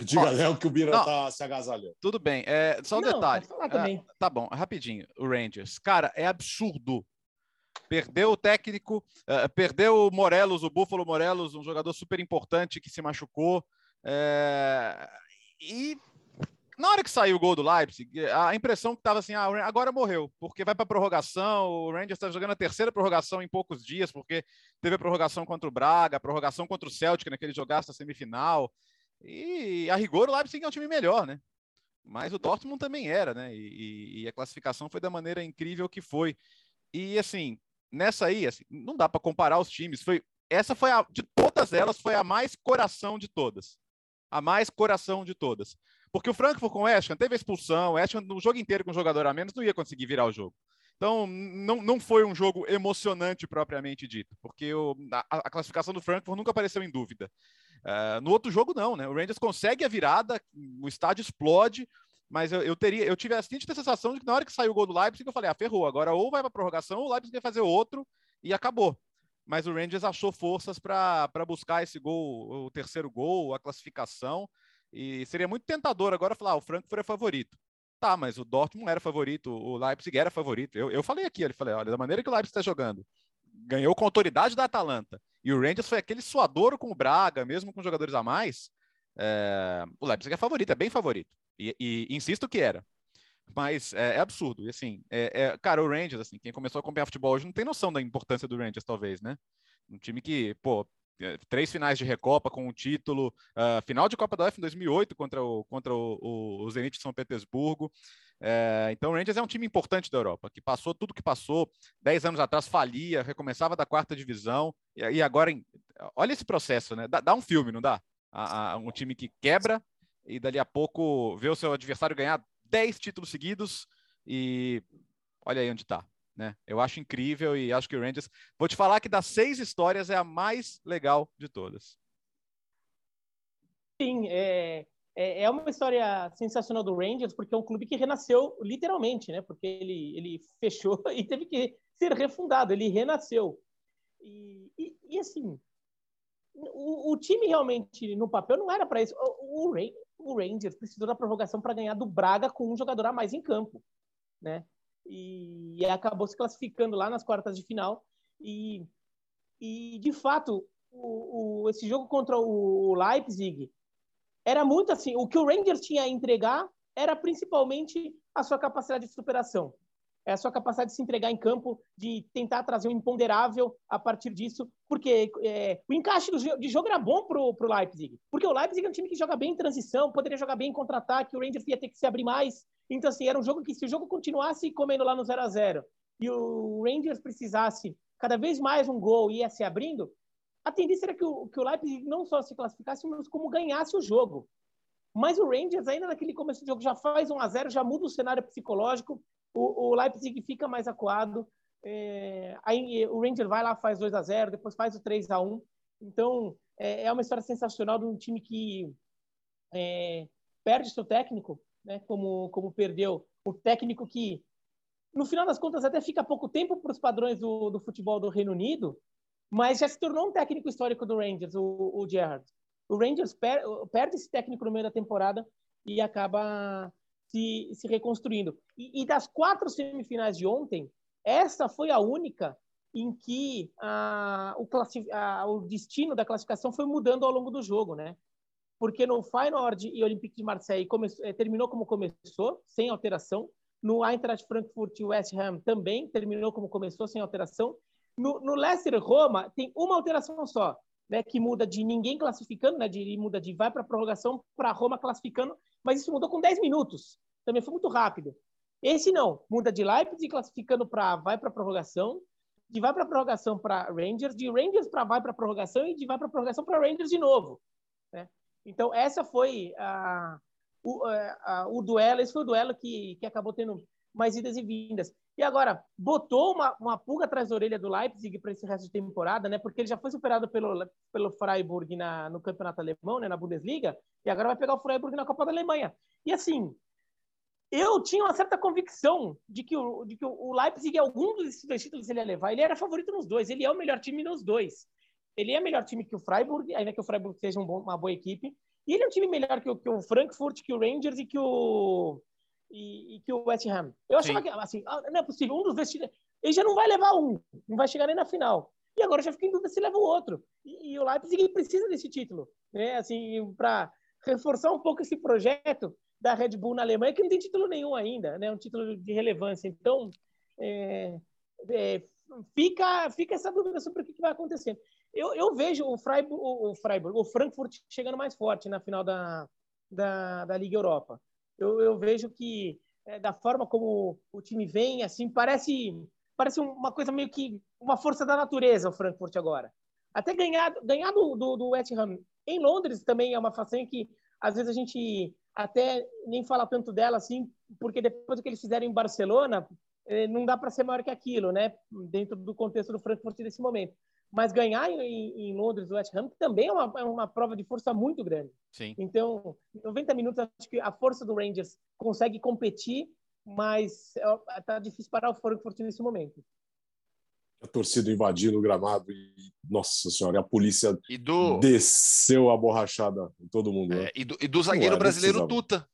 Diga, Léo, que o Bira não, tá se agasalhando. Tudo bem. É, só um não, detalhe. É, tá bom, rapidinho. O Rangers. Cara, é absurdo Perdeu o técnico, uh, perdeu o Morelos, o Búfalo Morelos, um jogador super importante que se machucou. É... E na hora que saiu o gol do Leipzig, a impressão que estava assim, ah, agora morreu, porque vai para prorrogação, o Rangers está jogando a terceira prorrogação em poucos dias, porque teve a prorrogação contra o Braga, a prorrogação contra o Celtic naquele jogaço da semifinal, e a rigor o Leipzig é um time melhor, né? Mas o Dortmund também era, né? E, e a classificação foi da maneira incrível que foi. E assim, nessa aí, assim, não dá para comparar os times. Foi essa foi a de todas elas foi a mais coração de todas. A mais coração de todas. Porque o Frankfurt com o Eschan teve expulsão, o Eschan no jogo inteiro com um jogador a menos não ia conseguir virar o jogo. Então, não, não foi um jogo emocionante propriamente dito, porque o, a, a, classificação do Frankfurt nunca apareceu em dúvida. Uh, no outro jogo, não, né? O Rangers consegue a virada, o estádio explode, mas eu, eu, teria, eu tive a seguinte sensação de que na hora que saiu o gol do Leipzig, eu falei, ah, ferrou, agora ou vai para prorrogação, ou o Leipzig vai fazer outro e acabou. Mas o Rangers achou forças para buscar esse gol, o terceiro gol, a classificação, e seria muito tentador agora falar, ah, o Frankfurt é favorito. Tá, mas o Dortmund era favorito, o Leipzig era favorito. Eu, eu falei aqui, ele falei, olha, da maneira que o Leipzig está jogando, ganhou com autoridade da Atalanta, e o Rangers foi aquele suadouro com o Braga, mesmo com jogadores a mais, é, o Leipzig é favorito, é bem favorito. E, e insisto que era. Mas é, é absurdo. E assim, é, é, cara, o Rangers, assim, quem começou a acompanhar futebol hoje não tem noção da importância do Rangers, talvez, né? Um time que, pô, é, três finais de Recopa com o título, uh, final de Copa da UEFA em 2008 contra o, contra o, o, o Zenit de São Petersburgo. É, então o Rangers é um time importante da Europa, que passou tudo que passou, dez anos atrás falia, recomeçava da quarta divisão, e, e agora, olha esse processo, né? Dá, dá um filme, não dá? A, a, um time que quebra e dali a pouco vê o seu adversário ganhar 10 títulos seguidos e olha aí onde está. Né? Eu acho incrível e acho que o Rangers. Vou te falar que das seis histórias é a mais legal de todas. Sim, é, é, é uma história sensacional do Rangers, porque é um clube que renasceu literalmente, né? Porque ele, ele fechou e teve que ser refundado, ele renasceu. E, e, e assim, o, o, time realmente no papel não era para isso. O, o, o Rangers precisou da prorrogação para ganhar do Braga com um jogador a mais em campo, né? E, acabou se classificando lá nas quartas de final. E, e de fato, o, o, esse jogo contra o Leipzig era muito assim. O que o Rangers tinha a entregar era principalmente a sua capacidade de superação é a sua capacidade de se entregar em campo, de tentar trazer um imponderável a partir disso, porque é, o encaixe do, de jogo era bom para o Leipzig, porque o Leipzig é um time que joga bem em transição, poderia jogar bem em contra-ataque, o Rangers ia ter que se abrir mais, então assim, era um jogo que se o jogo continuasse comendo lá no 0 a 0 e o Rangers precisasse cada vez mais um gol e ia se abrindo, a tendência era que o, que o Leipzig não só se classificasse, mas como ganhasse o jogo. Mas o Rangers, ainda naquele começo do jogo, já faz 1 a 0 já muda o cenário psicológico, o, o Leipzig fica mais acuado. É, aí o Ranger vai lá, faz 2 a 0 depois faz o 3 a 1 Então, é, é uma história sensacional de um time que é, perde seu técnico, né, como, como perdeu o técnico que, no final das contas, até fica pouco tempo para os padrões do, do futebol do Reino Unido, mas já se tornou um técnico histórico do Rangers, o, o Gerrard. O Rangers per, perde esse técnico no meio da temporada e acaba se, se reconstruindo. E, e, das quatro semifinais de ontem, essa foi a única em que o, o, destino da classificação foi mudando ao longo do jogo, né? Porque no Feyenoord e Olympique de Marseille começou, eh, terminou como começou, sem alteração. No Eintracht Frankfurt e West Ham também terminou como começou, sem alteração. No, no Leicester Roma tem uma alteração só, né, que muda de ninguém classificando, né, de muda de vai para prorrogação para Roma classificando mas isso mudou com 10 minutos. Também foi muito rápido. Esse não, muda de Leipzig classificando para vai para prorrogação, de vai para prorrogação para Rangers, de Rangers para vai para prorrogação e de vai para prorrogação para Rangers de novo. Né? Então essa foi a, o, a, o duelo, esse foi o duelo que, que acabou tendo mais idas e vindas. E agora, botou uma, uma pulga atrás da orelha do Leipzig para esse resto de temporada, né? Porque ele já foi superado pelo, pelo Freiburg na, no campeonato alemão, né? Na Bundesliga, e agora vai pegar o Freiburg na Copa da Alemanha. E assim, eu tinha uma certa convicção de que o, de que o Leipzig, algum dos dois títulos ele ia levar, ele era favorito nos dois, ele é o melhor time nos dois. Ele é melhor time que o Freiburg, ainda que o Freiburg seja um bom, uma boa equipe, e ele é um time melhor que o, que o Frankfurt, que o Rangers e que o e, e, que o West Ham. Eu achava Sim. que, assim, ah, não é possível, um dos dois, ele já não vai levar um, não vai chegar nem na final. E agora já fica em dúvida se leva o outro. E, e o Leipzig precisa desse título, né? Assim, para reforçar um pouco esse projeto da Red Bull na Alemanha, que não tem título nenhum ainda, né? Um título de relevância. Então, é, é, fica, fica essa dúvida sobre o que, vai acontecer. Eu, eu vejo o Freiburg, o, o Freiburg, o Frankfurt chegando mais forte na final da, da, da Liga Europa eu, eu vejo que é, da forma como o time vem, assim, parece parece uma coisa meio que uma força da natureza o Frankfurt agora. Até ganhar, ganhar do, do, do West Ham em Londres também é uma façanha que às vezes a gente até nem fala tanto dela assim, porque depois do que eles fizeram em Barcelona, é, não dá para ser maior que aquilo, né? Dentro do contexto do Frankfurt nesse momento. Mas ganhar em, em Londres o West Ham também é uma, é uma prova de força muito grande. Sim. Então, em 90 minutos, acho que a força do Rangers consegue competir, mas está é, difícil parar o Frankfurt nesse momento. A torcida invadindo o gramado e, nossa senhora, a polícia do... desceu a borrachada em todo mundo. Né? É, e, do, e, do, zagueiro brasileiro Tuta,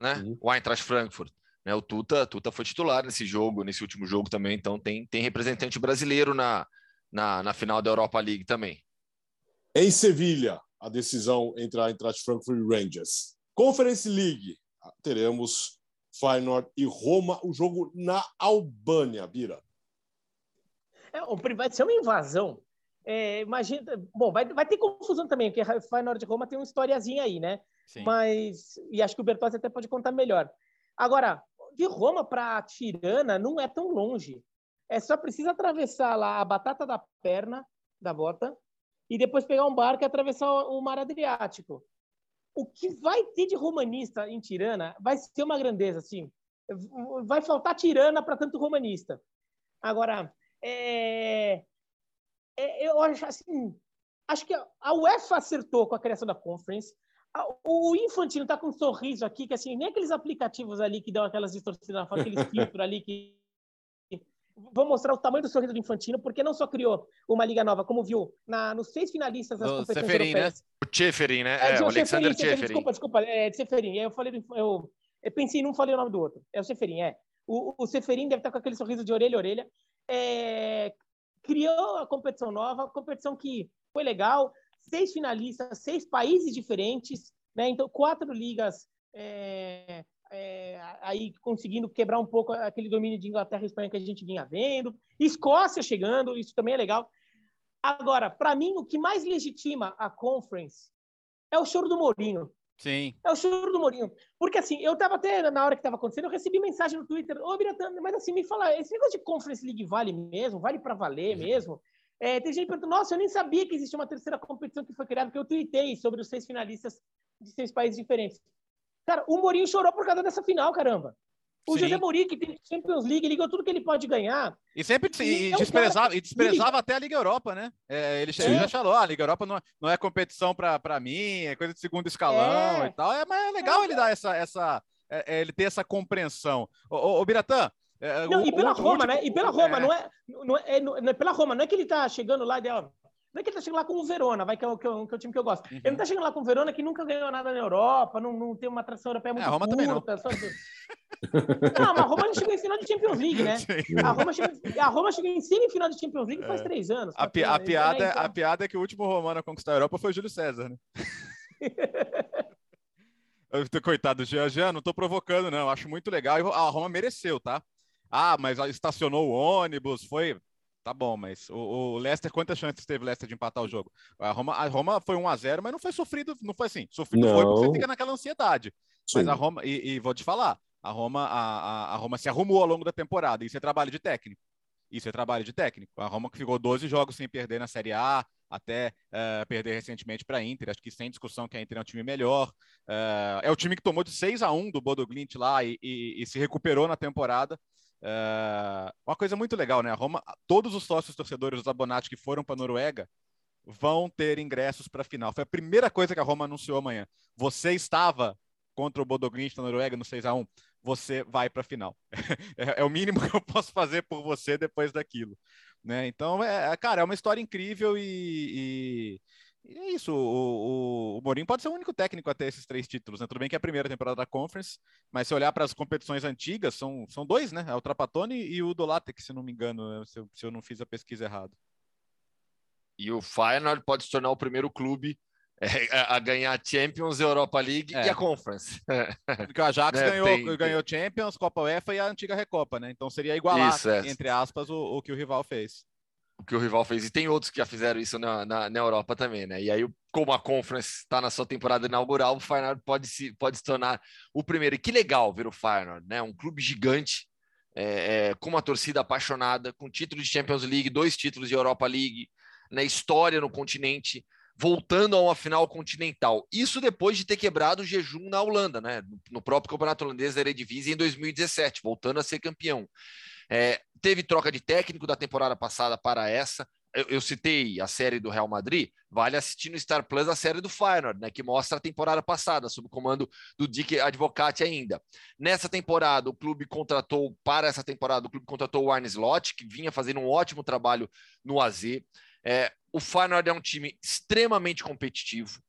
né? Uhum. O Eintracht Frankfurt. Né? O Tuta, Tuta foi titular nesse jogo, nesse último jogo também, então tem, tem representante brasileiro na, na, na final da Europa League também. Em Sevilha, a decisão entre a Eintracht Frankfurt e Rangers. Conference League, teremos Feyenoord e Roma, o jogo na Albânia, Bira. É, vai ser uma invasão. É, imagina, bom, vai, vai ter confusão também, porque Feyenoord e Roma tem uma historiazinha aí, né? Sim. Mas, e acho que o Bertozzi até pode contar melhor. Agora, de Roma para Tirana não é tão longe. É só precisa atravessar lá a batata da perna da bota e depois pegar um barco e atravessar o mar Adriático. O que vai ter de romanista em Tirana vai ser uma grandeza, assim. Vai faltar Tirana para tanto romanista. Agora, é... É, eu acho assim, acho que a UEFA acertou com a criação da Conference. O Infantino está com um sorriso aqui, que assim, nem aqueles aplicativos ali que dão aquelas distorcidas, aqueles filtros ali que vão mostrar o tamanho do sorriso do Infantino, porque não só criou uma liga nova, como viu na, nos seis finalistas das competições Seferin, né? europeias. Né? O Tcheferin, né? É, é o Alexander Tcheferin. Desculpa, desculpa, é de Seferin. Eu falei, eu, eu pensei e não falei o nome do outro. É o Seferin, é. O, o Seferin deve estar com aquele sorriso de orelha a orelha. É, criou a competição nova, competição que foi legal, seis finalistas, seis países diferentes, né? Então, quatro ligas é, é, aí conseguindo quebrar um pouco aquele domínio de Inglaterra e Espanha que a gente vinha vendo. Escócia chegando, isso também é legal. Agora, para mim, o que mais legitima a Conference é o choro do Mourinho. Sim. É o choro do Mourinho. Porque assim, eu tava até na hora que tava acontecendo, eu recebi mensagem no Twitter, ô Biratã, mas assim, me fala, esse negócio de Conference League vale mesmo? Vale para valer uhum. mesmo? É, tem gente perguntando, nossa, eu nem sabia que existia uma terceira competição que foi criada, porque eu tuitei sobre os seis finalistas de seis países diferentes. Cara, o Mourinho chorou por causa dessa final, caramba. O Sim. José Mourinho, que tem Champions League, ligou tudo que ele pode ganhar. E sempre e, e, desprezava, cara... e desprezava até a Liga Europa, né? É, ele, ele, já falou, ah, a Liga Europa não, é, não é competição para mim, é coisa de segundo escalão é. e tal. É, mas é legal é. ele dar essa, essa é, ele ter essa compreensão. Ô, ô, ô Biratã, é, não, o, e pela Roma, último... né? E pela Roma, é. não, é, não, é, não, é, pela Roma, não é que ele tá chegando lá e dela. Não é que ele tá chegando lá com o Verona, vai, que é o, que é o, que é o time que eu gosto. Uhum. Ele não tá chegando lá com o Verona que nunca ganhou nada na Europa, não, não tem uma atração europeia muito é, a Roma curta. Também não. Só... não, mas a Roma chegou em final de Champions League, né? A Roma, chegou, a Roma chegou em semifinal de Champions League faz é. três anos. A, pi, a, piada, então... a piada é que o último romano a conquistar a Europa foi Júlio César, né? Coitado do Jean, Jean, não tô provocando, não. Acho muito legal. A Roma mereceu, tá? Ah, mas estacionou o ônibus, foi. Tá bom, mas o, o Leicester, quantas chances teve o Leicester de empatar o jogo? A Roma, a Roma foi 1 a 0 mas não foi sofrido, não foi assim. Sofrido não. foi porque você fica naquela ansiedade. Sim. Mas a Roma, e, e, vou te falar, a Roma, a, a, Roma se arrumou ao longo da temporada. Isso é trabalho de técnico. Isso é trabalho de técnico. A Roma que ficou 12 jogos sem perder na Série A, até uh, perder recentemente para a Inter. Acho que sem discussão que a Inter é um time melhor. Uh, é o time que tomou de 6 a 1 do Bodo Glint lá e, e, e se recuperou na temporada. Uh, uma coisa muito legal, né? A Roma, todos os sócios torcedores dos abonados que foram para a Noruega vão ter ingressos para a final. Foi a primeira coisa que a Roma anunciou amanhã. Você estava contra o Bodoglint na Noruega no 6 a 1 você vai para a final. é, é, o mínimo que eu posso fazer por você depois daquilo. Né? Então, é, cara, é uma história incrível e, e e é isso, o, o, o Mourinho pode ser o único técnico a ter esses três títulos, né? Tudo bem que é a primeira temporada da Conference, mas se olhar para as competições antigas, são, são dois, né? É o Trapatone e o Dolatek, se não me engano, né? se eu, se eu não fiz a pesquisa errada. E o Feyenoord pode se tornar o primeiro clube é, a ganhar Champions, Europa League é. e a Conference. Porque o Ajax né? ganhou, tem, ganhou Champions, Copa UEFA e a antiga Recopa, né? Então seria igualar, Isso, é. entre aspas, o, o que o rival fez o que o rival fez. E tem outros que já fizeram isso na, na, na Europa também, né? E aí, como a Conference está na sua temporada inaugural, o Feyenoord pode se, pode se tornar o primeiro. E que legal ver o Feyenoord, né? Um clube gigante, é, é, com uma torcida apaixonada, com título de Champions League, dois títulos de Europa League, né? História no continente, voltando a uma final continental. Isso depois de ter quebrado o jejum na Holanda, né? No próprio campeonato holandês da Eredivisie em 2017, voltando a ser campeão. É, teve troca de técnico da temporada passada para essa. Eu, eu, citei a série do Real Madrid, vale assistir no Star Plus a série do Feyenoord, né, que mostra a temporada passada, sob o comando do Dick Advocati ainda. Nessa temporada, o clube contratou, para essa temporada, o clube contratou o Arne Slot, que vinha fazendo um ótimo trabalho no AZ. É, o Feyenoord é um time extremamente competitivo,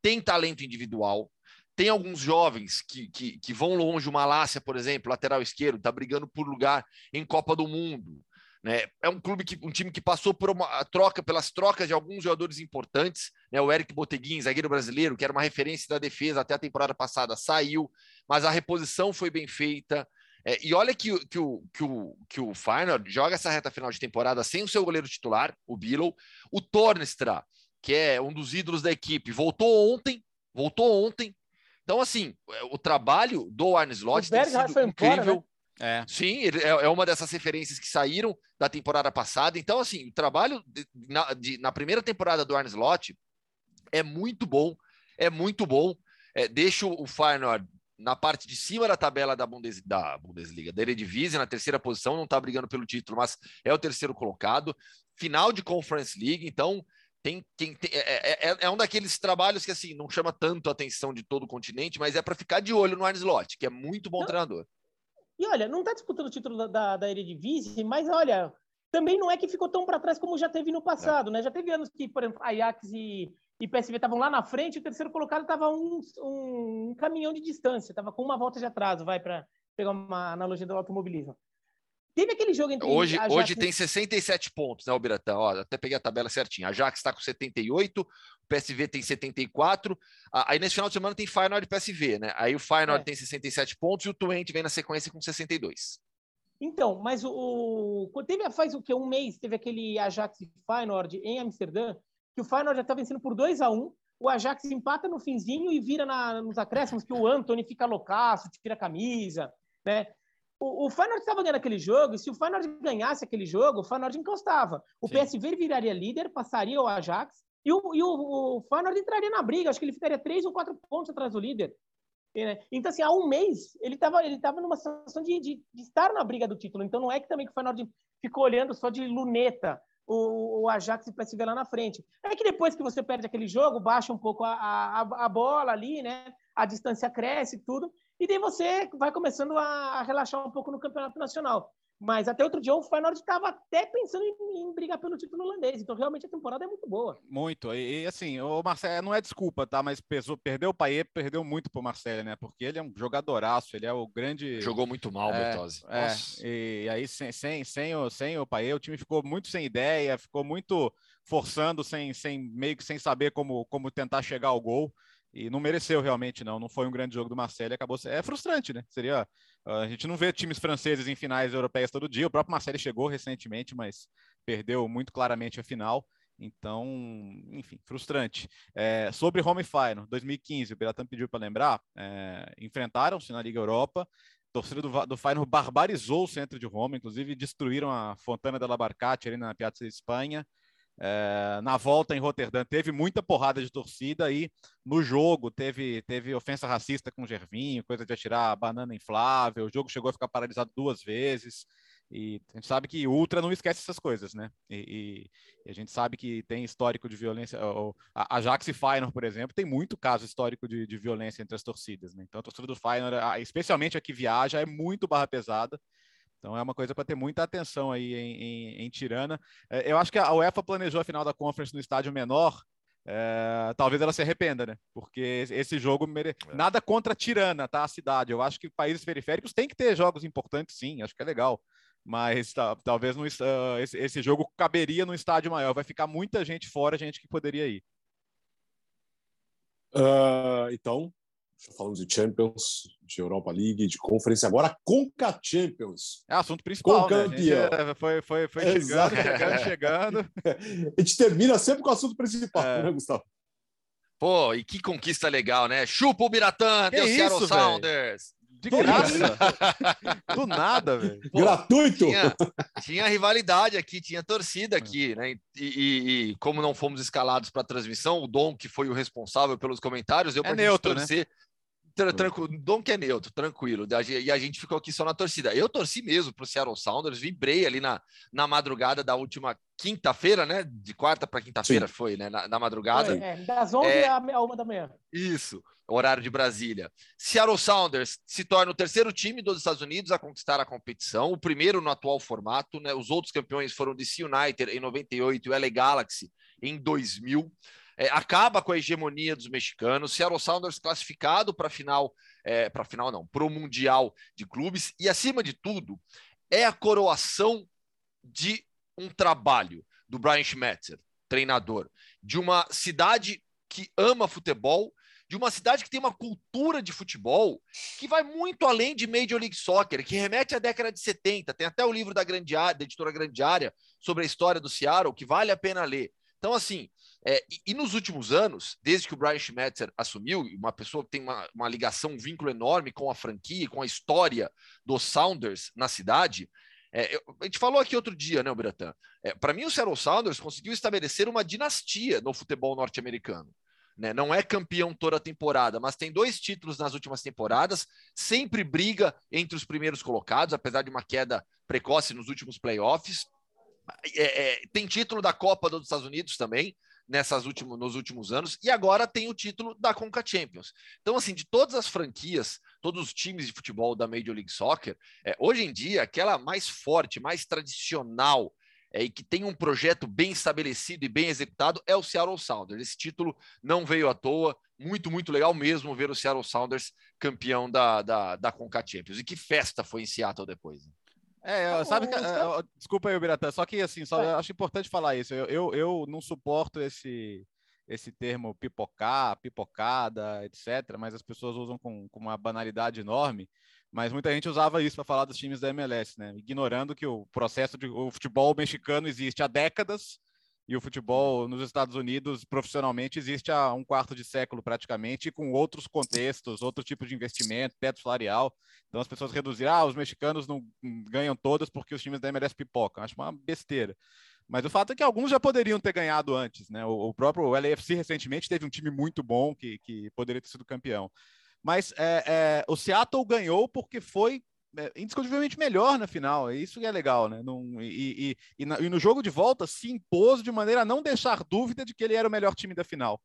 tem talento individual, tem alguns jovens que, que, que vão longe, o Malásia, por exemplo, lateral esquerdo, está brigando por lugar em Copa do Mundo. Né? É um clube que um time que passou por uma troca pelas trocas de alguns jogadores importantes, né? O Eric Boteguin, zagueiro brasileiro, que era uma referência da defesa até a temporada passada, saiu, mas a reposição foi bem feita. É, e olha que, que, o, que, o, que o Feyenoord joga essa reta final de temporada sem o seu goleiro titular, o Billow. O Tornestra, que é um dos ídolos da equipe, voltou ontem, voltou ontem. Então, assim, é, o trabalho do Arne Slot tem sido incrível. Embora, né? É. Sim, ele é, é uma dessas referências que saíram da temporada passada. Então, assim, o trabalho de, na, de, na, primeira temporada do Arne Slot é muito bom, é muito bom. É, deixa o Feyenoord na parte de cima da tabela da, Bundes, da Bundesliga, da Eredivisie, na terceira posição, não está brigando pelo título, mas é o terceiro colocado. Final de Conference League, então tem, tem, tem é, é, é, um daqueles trabalhos que assim não chama tanto a atenção de todo o continente, mas é para ficar de olho no Arne Slot, que é muito bom não. treinador. E olha, não está disputando o título da, da, da Eredivisie, mas olha, também não é que ficou tão para trás como já teve no passado, né? Já teve anos que, por exemplo, Ajax e, e PSV estavam lá na frente, e o terceiro colocado estava um, um, um, caminhão de distância, estava com uma volta de atraso, vai para pegar uma analogia do automobilismo. Teve aquele jogo entre Hoje, Ajax... hoje tem 67 pontos, né, o Biratã? Ó, até peguei a tabela certinha. A Ajax está com 78, o PSV tem 74. Aí nesse final de semana tem Feyenoord e PSV, né? Aí o Feyenoord é. tem 67 pontos e o Twente vem na sequência com 62. Então, mas o, o teve faz o que um mês teve aquele Ajax e Feyenoord em Amsterdã, que o Feyenoord já está vencendo por 2 a 1 o Ajax empata no finzinho e vira na, nos acréscimos que o Anthony fica loucaço, tira a camisa, né? O, o Feyenoord estava ganhando aquele jogo, e se o Feyenoord ganhasse aquele jogo, o Feyenoord encostava. O Sim. PSV viraria líder, passaria o Ajax, e o, e o, o Feyenoord entraria na briga. Acho que ele ficaria três ou quatro pontos atrás do líder. Né? Então, assim, há um mês, ele estava ele tava numa situação de, de, de, estar na briga do título. Então, não é que também que o Feyenoord ficou olhando só de luneta o, o Ajax e o PSV lá na frente. É que depois que você perde aquele jogo, baixa um pouco a, a, a bola ali, né? A distância cresce e tudo. E daí você vai começando a, relaxar um pouco no campeonato nacional. Mas até outro dia o Feyenoord estava até pensando em, em, brigar pelo título holandês. Então realmente a temporada é muito boa. Muito. E, e assim, o Marcelo não é desculpa, tá? Mas pesou, perdeu o Paier, perdeu muito pro Marcelo, né? Porque ele é um jogadoraço, ele é o grande. Jogou muito mal, é, Bertozzi. É, e aí sem, sem, sem, o, sem o Paier, o time ficou muito sem ideia, ficou muito forçando, sem, sem meio que sem saber como, como tentar chegar ao gol e não mereceu realmente, não. Não foi um grande jogo do Marcelo acabou. É frustrante, né? Seria. A gente não vê times franceses em finais europeias todo dia. O próprio Marcelo chegou recentemente, mas perdeu muito claramente a final. Então, enfim, frustrante. É, sobre Home Final, 2015, o Beratan pediu para lembrar, é, enfrentaram-se na Liga Europa. Torcida do, do barbarizou o centro de Roma, inclusive destruíram a Fontana della Barcate ali na Piazza de Espanha. É, na volta em Roterdã teve muita porrada de torcida e no jogo teve, teve ofensa racista com Gervinho, coisa de atirar banana inflável, o jogo chegou a ficar paralisado duas vezes. E a gente sabe que Ultra não esquece essas coisas, né? E, e a gente sabe que tem histórico de violência. A Ajax e Feyenoord, por exemplo, tem muito caso histórico de, de violência entre as torcidas, né? Então a torcida do Feyenoord, especialmente a que viaja, é muito barra pesada. Então é uma coisa para ter muita atenção aí em, em, em, Tirana. É, eu acho que a UEFA planejou a final da Conference no estádio menor. É, talvez ela se arrependa, né? Porque esse jogo mere... é. nada contra Tirana, tá? A cidade. Eu acho que países periféricos têm que ter jogos importantes, sim. Acho que é legal. Mas tá, talvez no, uh, esse, esse jogo caberia no estádio maior. Vai ficar muita gente fora, gente que poderia ir. Uh, então, falamos de Champions, de Europa League, de Conference, agora Conca Champions. É assunto principal, com né? campeão. É, foi, foi, foi chegando, chegando, chegando. A gente termina sempre com o assunto principal, é. né, Gustavo? Pô, e que conquista legal, né? Chupa o Biratã, deu Seattle Sounders. De graça. Do nada, velho. Gratuito. Tinha, tinha, rivalidade aqui, tinha torcida aqui, né? E, e, e como não fomos escalados para a transmissão, o Dom, que foi o responsável pelos comentários, deu para é neutro, né? torcer. Né? Tranquilo, Dom que é neutro, tranquilo. E a gente ficou aqui só na torcida. Eu torci mesmo para o Seattle Sounders, vibrei ali na, na madrugada da última quinta-feira, né? De quarta para quinta-feira foi, né? Na, na madrugada. É, das 11 é, à uma da manhã. Isso, horário de Brasília. Seattle Sounders se torna o terceiro time dos Estados Unidos a conquistar a competição, o primeiro no atual formato, né? Os outros campeões foram DC United em 98 e o LA Galaxy em 2000. É, acaba com a hegemonia dos mexicanos. Seattle Sounders classificado para a final, é, para final não, para o Mundial de Clubes. E acima de tudo, é a coroação de um trabalho do Brian Schmetzer, treinador, de uma cidade que ama futebol, de uma cidade que tem uma cultura de futebol que vai muito além de Major League Soccer, que remete à década de 70. Tem até o livro da, grande da editora Grande Área sobre a história do Seattle, que vale a pena ler. Então, assim, é, e, e, nos últimos anos, desde que o Brian Schmetzer assumiu, uma pessoa que tem uma, uma ligação, um vínculo enorme com a franquia, com a história dos Sounders na cidade, é, eu, a gente falou aqui outro dia, né, Biratã? É, Para mim, o Seattle Sounders conseguiu estabelecer uma dinastia no futebol norte-americano. Né? Não é campeão toda a temporada, mas tem dois títulos nas últimas temporadas, sempre briga entre os primeiros colocados, apesar de uma queda precoce nos últimos playoffs. É, é, tem título da Copa dos Estados Unidos também, nessas últimos, nos últimos anos, e agora tem o título da Conca Champions. Então, assim, de todas as franquias, todos os times de futebol da Major League Soccer, é, hoje em dia, aquela mais forte, mais tradicional, é, e que tem um projeto bem estabelecido e bem executado é o Seattle Sounders. Esse título não veio à toa, muito, muito legal mesmo ver o Seattle Sounders campeão da, da, da Conca Champions. E que festa foi em Seattle depois. Né? É, sabe que, desculpa aí, Biratã, só que assim, só, eu acho importante falar isso. Eu, eu, eu não suporto esse, esse termo pipocar, pipocada, etc., mas as pessoas usam com, com uma banalidade enorme. Mas muita gente usava isso para falar dos times da MLS, né? Ignorando que o processo de o futebol mexicano existe há décadas e o futebol nos Estados Unidos profissionalmente existe há um quarto de século praticamente, com outros contextos, outro tipo de investimento, teto salarial. Então as pessoas reduziram, ah, os mexicanos não ganham todas porque os times da MLS pipocam. Acho uma besteira. Mas o fato é que alguns já poderiam ter ganhado antes, né? O, próprio LAFC recentemente teve um time muito bom que, que poderia ter sido campeão. Mas é, é, o Seattle ganhou porque foi indiscutivelmente melhor na final. É isso que é legal, né? Num, e, e, e, na, e, no jogo de volta se impôs de maneira a não deixar dúvida de que ele era o melhor time da final.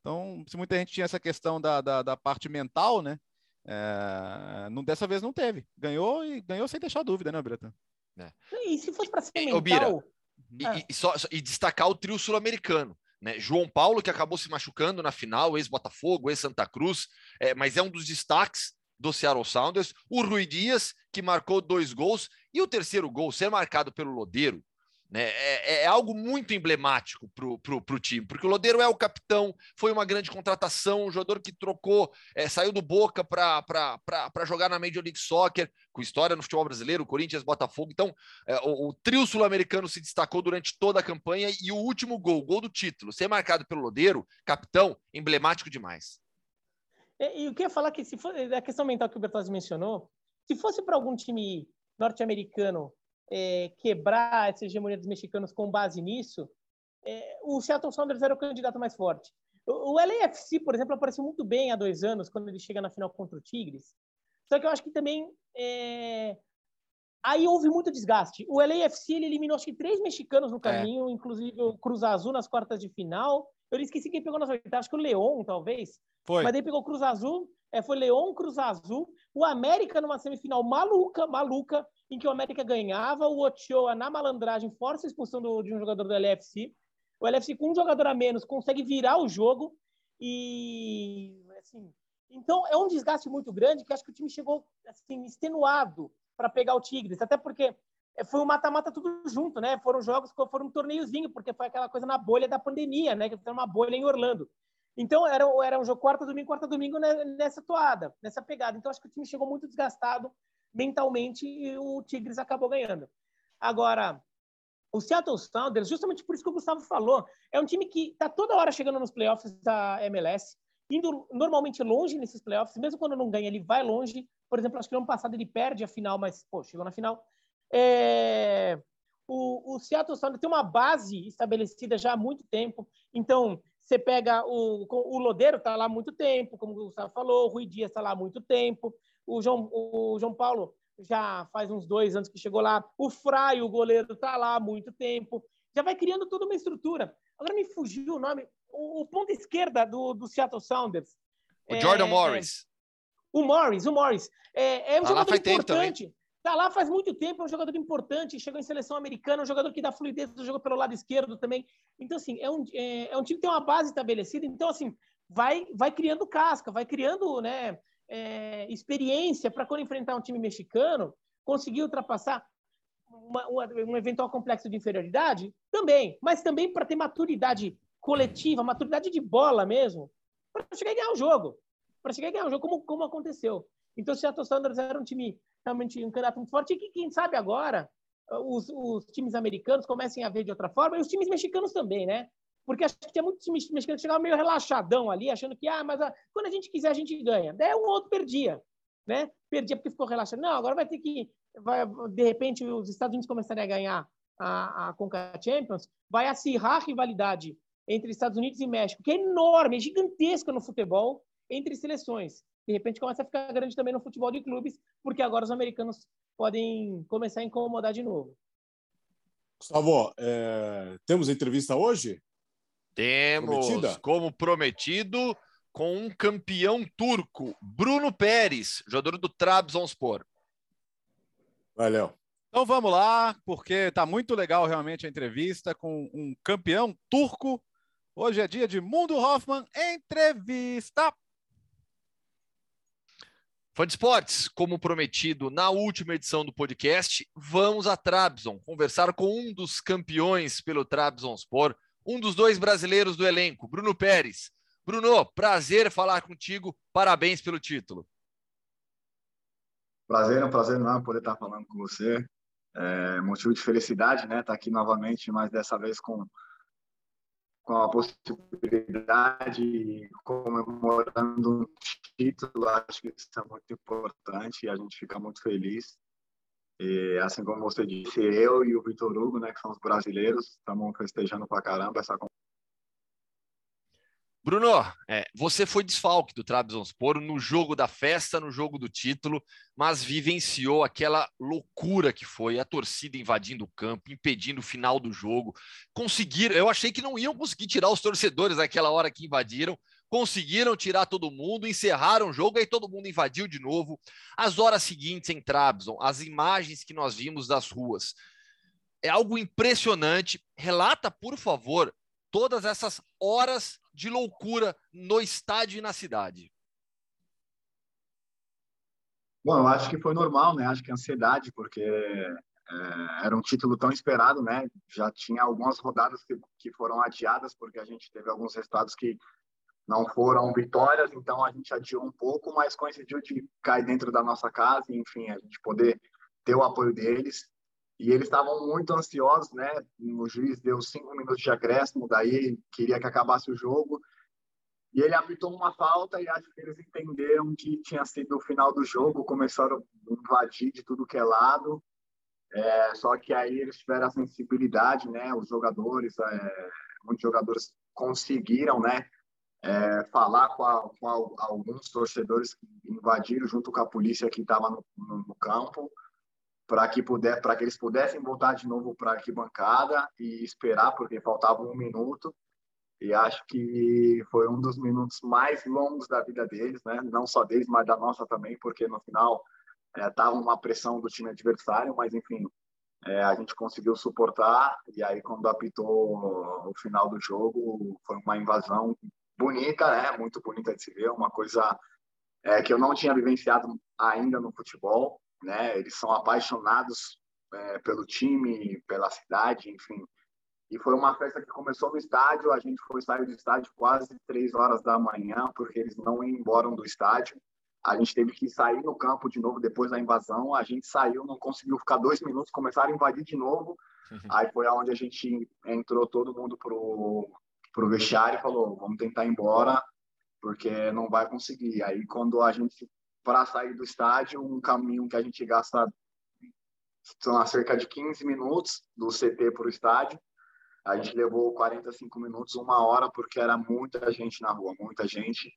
Então, se muita gente tinha essa questão da, da, da parte mental, né? É, não, dessa vez não teve. Ganhou e ganhou sem deixar dúvida, né, Bretan? É. E se fosse para ser mental... Bira, ah. e, só, e destacar o trio sul-americano. Né? João Paulo, que acabou se machucando na final, ex-Botafogo, ex-Santa Cruz, é, mas é um dos destaques do Seattle Sounders, o Rui Dias, que marcou dois gols, e o terceiro gol ser marcado pelo Lodeiro, né? É, é, é algo muito emblemático para o time, porque o Lodeiro é o capitão, foi uma grande contratação, um jogador que trocou, é, saiu do Boca para jogar na Major League Soccer, com história no futebol brasileiro, Corinthians, Botafogo. Então, é, o, o, trio sul-americano se destacou durante toda a campanha e o último gol, gol do título, ser marcado pelo Lodeiro, capitão, emblemático demais. E, eu queria falar que, se for a questão mental que o Bertozzi mencionou, se fosse para algum time norte-americano é, quebrar essa hegemonia dos mexicanos com base nisso, é, o Seattle Sounders era o candidato mais forte. O, o LAFC, por exemplo, apareceu muito bem há dois anos, quando ele chega na final contra o Tigres. Só que eu acho que também é... aí houve muito desgaste. O LAFC ele eliminou acho que três mexicanos no é. caminho, inclusive o Cruz Azul nas quartas de final. Eu esqueci quem pegou nas oitavas, acho que o Leon, talvez. Foi. Mas daí pegou o Cruz Azul, é, foi Leon, Cruz Azul, o América numa semifinal maluca, maluca, em que o América ganhava, o Ochoa na malandragem força a expulsão do, de um jogador do LFC. O LFC com um jogador a menos consegue virar o jogo e assim, então é um desgaste muito grande que acho que o time chegou assim extenuado para pegar o Tigres, até porque foi um mata-mata tudo junto, né? Foram jogos, foram um torneiozinho, porque foi aquela coisa na bolha da pandemia, né? Que foi uma bolha em Orlando. Então, era, era um jogo quarta, domingo, quarta, domingo nessa toada, nessa pegada. Então, acho que o time chegou muito desgastado mentalmente e o Tigres acabou ganhando. Agora, o Seattle Sounders, justamente por isso que o Gustavo falou, é um time que está toda hora chegando nos playoffs da MLS, indo normalmente longe nesses playoffs, mesmo quando não ganha, ele vai longe. Por exemplo, acho que no ano passado ele perde a final, mas, pô, chegou na final. É... O, o Seattle Sounders tem uma base estabelecida já há muito tempo, então você pega o, o Lodeiro, está lá há muito tempo, como o Gustavo falou, o Rui Dias está lá há muito tempo, o João, o João Paulo já faz uns dois anos que chegou lá, o Frai, o goleiro, está lá há muito tempo, já vai criando toda uma estrutura. Agora me fugiu o nome, o, o ponto esquerda do, do Seattle Sounders. O é, Jordan Morris. o Morris, o Morris. É, é um ah, jogador importante. Tá lá faz muito tempo, é um jogador importante, chegou em seleção americana, um jogador que dá fluidez do jogo pelo lado esquerdo também. Então, assim, é um, é, é um time que tem uma base estabelecida, então, assim, vai, vai criando casca, vai criando né, é, experiência para quando enfrentar um time mexicano, conseguir ultrapassar uma, uma, um eventual complexo de inferioridade, também, mas também para ter maturidade coletiva, maturidade de bola mesmo, para chegar e ganhar o jogo. Para chegar e ganhar o jogo, como, como aconteceu. Então, o Seattle Sounders era um time realmente um candidato muito forte, e que, quem sabe agora, os, os, times americanos comecem a ver de outra forma, e os times mexicanos também, né? Porque acho que tinha muitos times mexicanos que chegavam meio relaxadão ali, achando que, ah, mas a, quando a gente quiser, a gente ganha. Daí um outro perdia, né? Perdia porque ficou relaxado. Não, agora vai ter que, vai, de repente, os Estados Unidos começarem a ganhar a, a Conca Champions, vai acirrar a rivalidade entre Estados Unidos e México, que é enorme, é gigantesca no futebol, entre seleções de repente começa a ficar grande também no futebol de clubes, porque agora os americanos podem começar a incomodar de novo. Gustavo, é... temos entrevista hoje? Temos, Prometida? como prometido, com um campeão turco, Bruno Pérez, jogador do Trabzonspor. Valeu. Então vamos lá, porque está muito legal realmente a entrevista com um campeão turco. Hoje é dia de Mundo Hoffman Entrevista. Fã de esportes, como prometido na última edição do podcast, vamos a Trabzon conversar com um dos campeões pelo Trabzonspor, um dos dois brasileiros do elenco, Bruno Pérez. Bruno, prazer falar contigo, parabéns pelo título. Prazer, é um prazer não poder estar falando com você. É motivo de felicidade, né? Estar aqui novamente, mas dessa vez com com a possibilidade comemorando um título, acho que isso é muito importante e a gente fica muito feliz. E assim como você disse, eu e o Vitor Hugo, né, que são os brasileiros, estamos festejando pra caramba essa Bruno, é, você foi desfalque do Trabzonspor no jogo da festa, no jogo do título, mas vivenciou aquela loucura que foi a torcida invadindo o campo, impedindo o final do jogo. Conseguiram, eu achei que não iam conseguir tirar os torcedores naquela hora que invadiram, conseguiram tirar todo mundo, encerraram o jogo, aí todo mundo invadiu de novo. As horas seguintes em Trabzon, as imagens que nós vimos das ruas, é algo impressionante. Relata, por favor, todas essas horas de loucura no estádio e na cidade? Bom, eu acho que foi normal, né? Acho que ansiedade, porque é, era um título tão esperado, né? Já tinha algumas rodadas que, que foram adiadas, porque a gente teve alguns resultados que não foram vitórias, então a gente adiou um pouco, mas coincidiu de cair dentro da nossa casa, enfim, a gente poder ter o apoio deles. E eles estavam muito ansiosos, né? O juiz deu cinco minutos de acréscimo, daí queria que acabasse o jogo. E ele apitou uma falta e acho que eles entenderam que tinha sido o final do jogo, começaram a invadir de tudo que é lado. É, só que aí eles tiveram a sensibilidade, né? Os jogadores, é, muitos jogadores conseguiram, né? É, falar com, a, com a, alguns torcedores que invadiram junto com a polícia que estava no, no, no campo para que puder, para que eles pudessem voltar de novo para a arquibancada e esperar, porque faltava um minuto. E acho que foi um dos minutos mais longos da vida deles, né? Não só deles, mas da nossa também, porque no final estava é, uma pressão do time adversário, mas enfim, é, a gente conseguiu suportar. E aí, quando apitou o final do jogo, foi uma invasão bonita, né? Muito bonita de se ver, uma coisa é, que eu não tinha vivenciado ainda no futebol né? Eles são apaixonados é, pelo time, pela cidade, enfim. E foi uma festa que começou no estádio. A gente foi sair do estádio quase três horas da manhã, porque eles não iam embora do estádio. A gente teve que sair no campo de novo depois da invasão. A gente saiu, não conseguiu ficar dois minutos, começaram a invadir de novo. Uhum. Aí foi aonde a gente entrou todo mundo pro pro vestiário e falou: vamos tentar ir embora, porque não vai conseguir. Aí quando a gente para sair do estádio, um caminho que a gente gasta são cerca de 15 minutos do CT para o estádio. A gente levou 45 minutos, uma hora, porque era muita gente na rua, muita gente.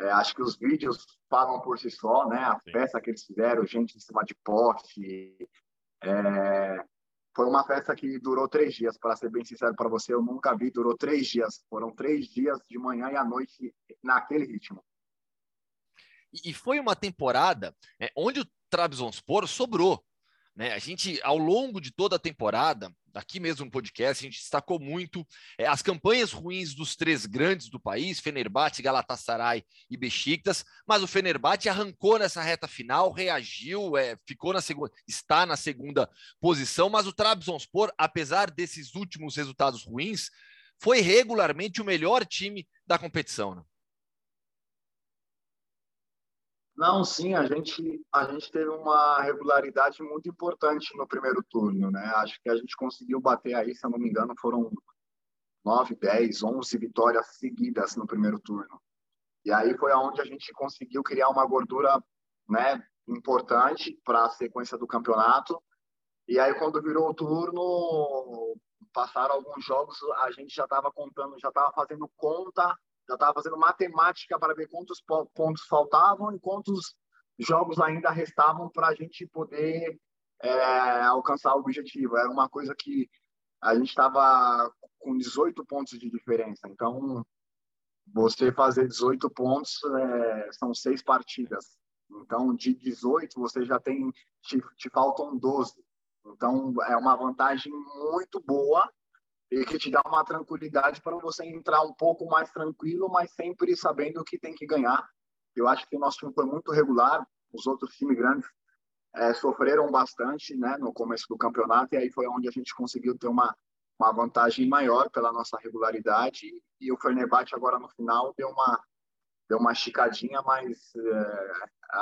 É, acho que os vídeos falam por si só, né? A festa que eles fizeram, gente em cima de poste. É... Foi uma festa que durou três dias, para ser bem sincero para você, eu nunca vi, durou três dias. Foram três dias de manhã e à noite naquele ritmo. E foi uma temporada é, onde o Trabzonspor sobrou. Né? A gente, ao longo de toda a temporada, aqui mesmo no podcast, a gente destacou muito é, as campanhas ruins dos três grandes do país, Fenerbahçe, Galatasaray e Besiktas, mas o Fenerbahçe arrancou nessa reta final, reagiu, é, ficou na segunda, está na segunda posição, mas o Trabzonspor, apesar desses últimos resultados ruins, foi regularmente o melhor time da competição. Né? Não, sim, a gente, a gente teve uma regularidade muito importante no primeiro turno, né? Acho que a gente conseguiu bater aí, se eu não me engano, foram 9, 10, 11 vitórias seguidas no primeiro turno. E aí foi aonde a gente conseguiu criar uma gordura, né, importante para a sequência do campeonato. E aí quando virou o turno, passaram alguns jogos, a gente já estava contando, já estava fazendo conta já estava fazendo matemática para ver quantos pontos faltavam e quantos jogos ainda restavam para a gente poder é, alcançar o objetivo. Era uma coisa que a gente estava com 18 pontos de diferença. Então, você fazer 18 pontos é, são seis partidas. Então, de 18, você já tem, te, te faltam 12. Então, é uma vantagem muito boa e que te dá uma tranquilidade para você entrar um pouco mais tranquilo, mas sempre sabendo que tem que ganhar. Eu acho que o nosso time foi muito regular, os outros times grandes é, sofreram bastante né, no começo do campeonato, e aí foi onde a gente conseguiu ter uma, uma vantagem maior pela nossa regularidade, e o Fenerbahçe agora no final deu uma, deu uma esticadinha, mas é,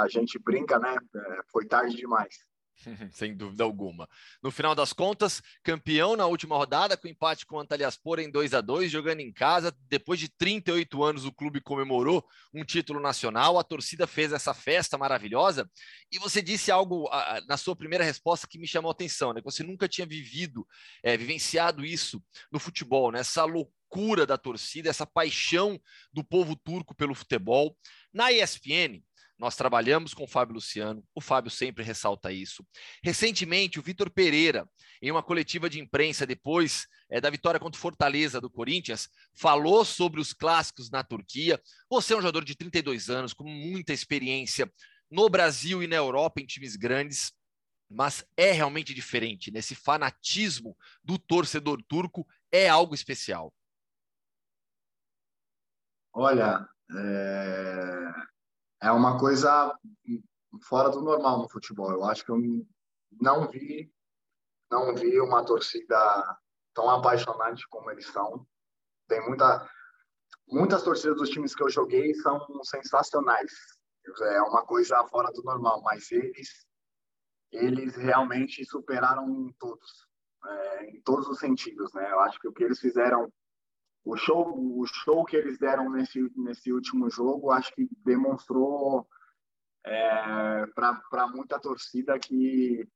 a gente brinca, né? É, foi tarde demais. Sem dúvida alguma. No final das contas, campeão na última rodada, com empate com o Antalyaspor em 2 a 2 jogando em casa. Depois de 38 anos, o clube comemorou um título nacional. A torcida fez essa festa maravilhosa. E você disse algo na sua primeira resposta que me chamou a atenção, né? Que você nunca tinha vivido, é, vivenciado isso no futebol, né? Essa loucura da torcida, essa paixão do povo turco pelo futebol. Na ESPN, nós trabalhamos com o Fábio Luciano, o Fábio sempre ressalta isso. Recentemente, o Vitor Pereira, em uma coletiva de imprensa depois é, da vitória contra o Fortaleza do Corinthians, falou sobre os clássicos na Turquia. Você é um jogador de 32 anos, com muita experiência no Brasil e na Europa em times grandes, mas é realmente diferente. Nesse né? fanatismo do torcedor turco é algo especial. Olha, é é uma coisa fora do normal no futebol. Eu acho que eu não vi não vi uma torcida tão apaixonante como eles são. Tem muita muitas torcidas dos times que eu joguei são sensacionais. É uma coisa fora do normal, mas eles eles realmente superaram todos, é, em todos os sentidos, né? Eu acho que o que eles fizeram o show, o show que eles deram nesse, nesse último jogo, acho que demonstrou é, para muita torcida que,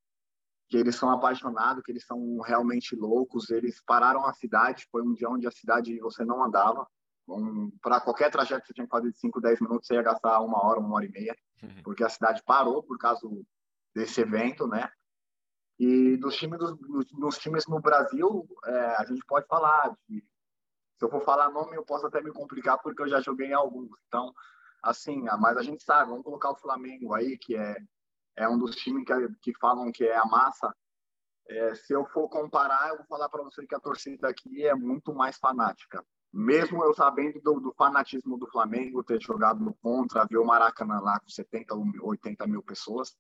que eles são apaixonados, que eles são realmente loucos. Eles pararam a cidade, foi um dia onde a cidade você não andava. Um, para qualquer trajeto que você tinha que fazer de 5, 10 minutos, você ia gastar uma hora, uma hora e meia, uhum. porque a cidade parou por causa desse evento, né? E dos times, dos, dos times no Brasil, é, a gente pode falar de se eu for falar nome, eu posso até me complicar porque eu já joguei em alguns. Então, assim, mas a gente sabe, vamos colocar o Flamengo aí, que é, é um dos times que, que falam que é a massa. É, se eu for comparar, eu vou falar para você que a torcida aqui é muito mais fanática. Mesmo eu sabendo do, do, fanatismo do Flamengo, ter jogado contra, ver o Maracanã lá com 70 ou 80 mil pessoas,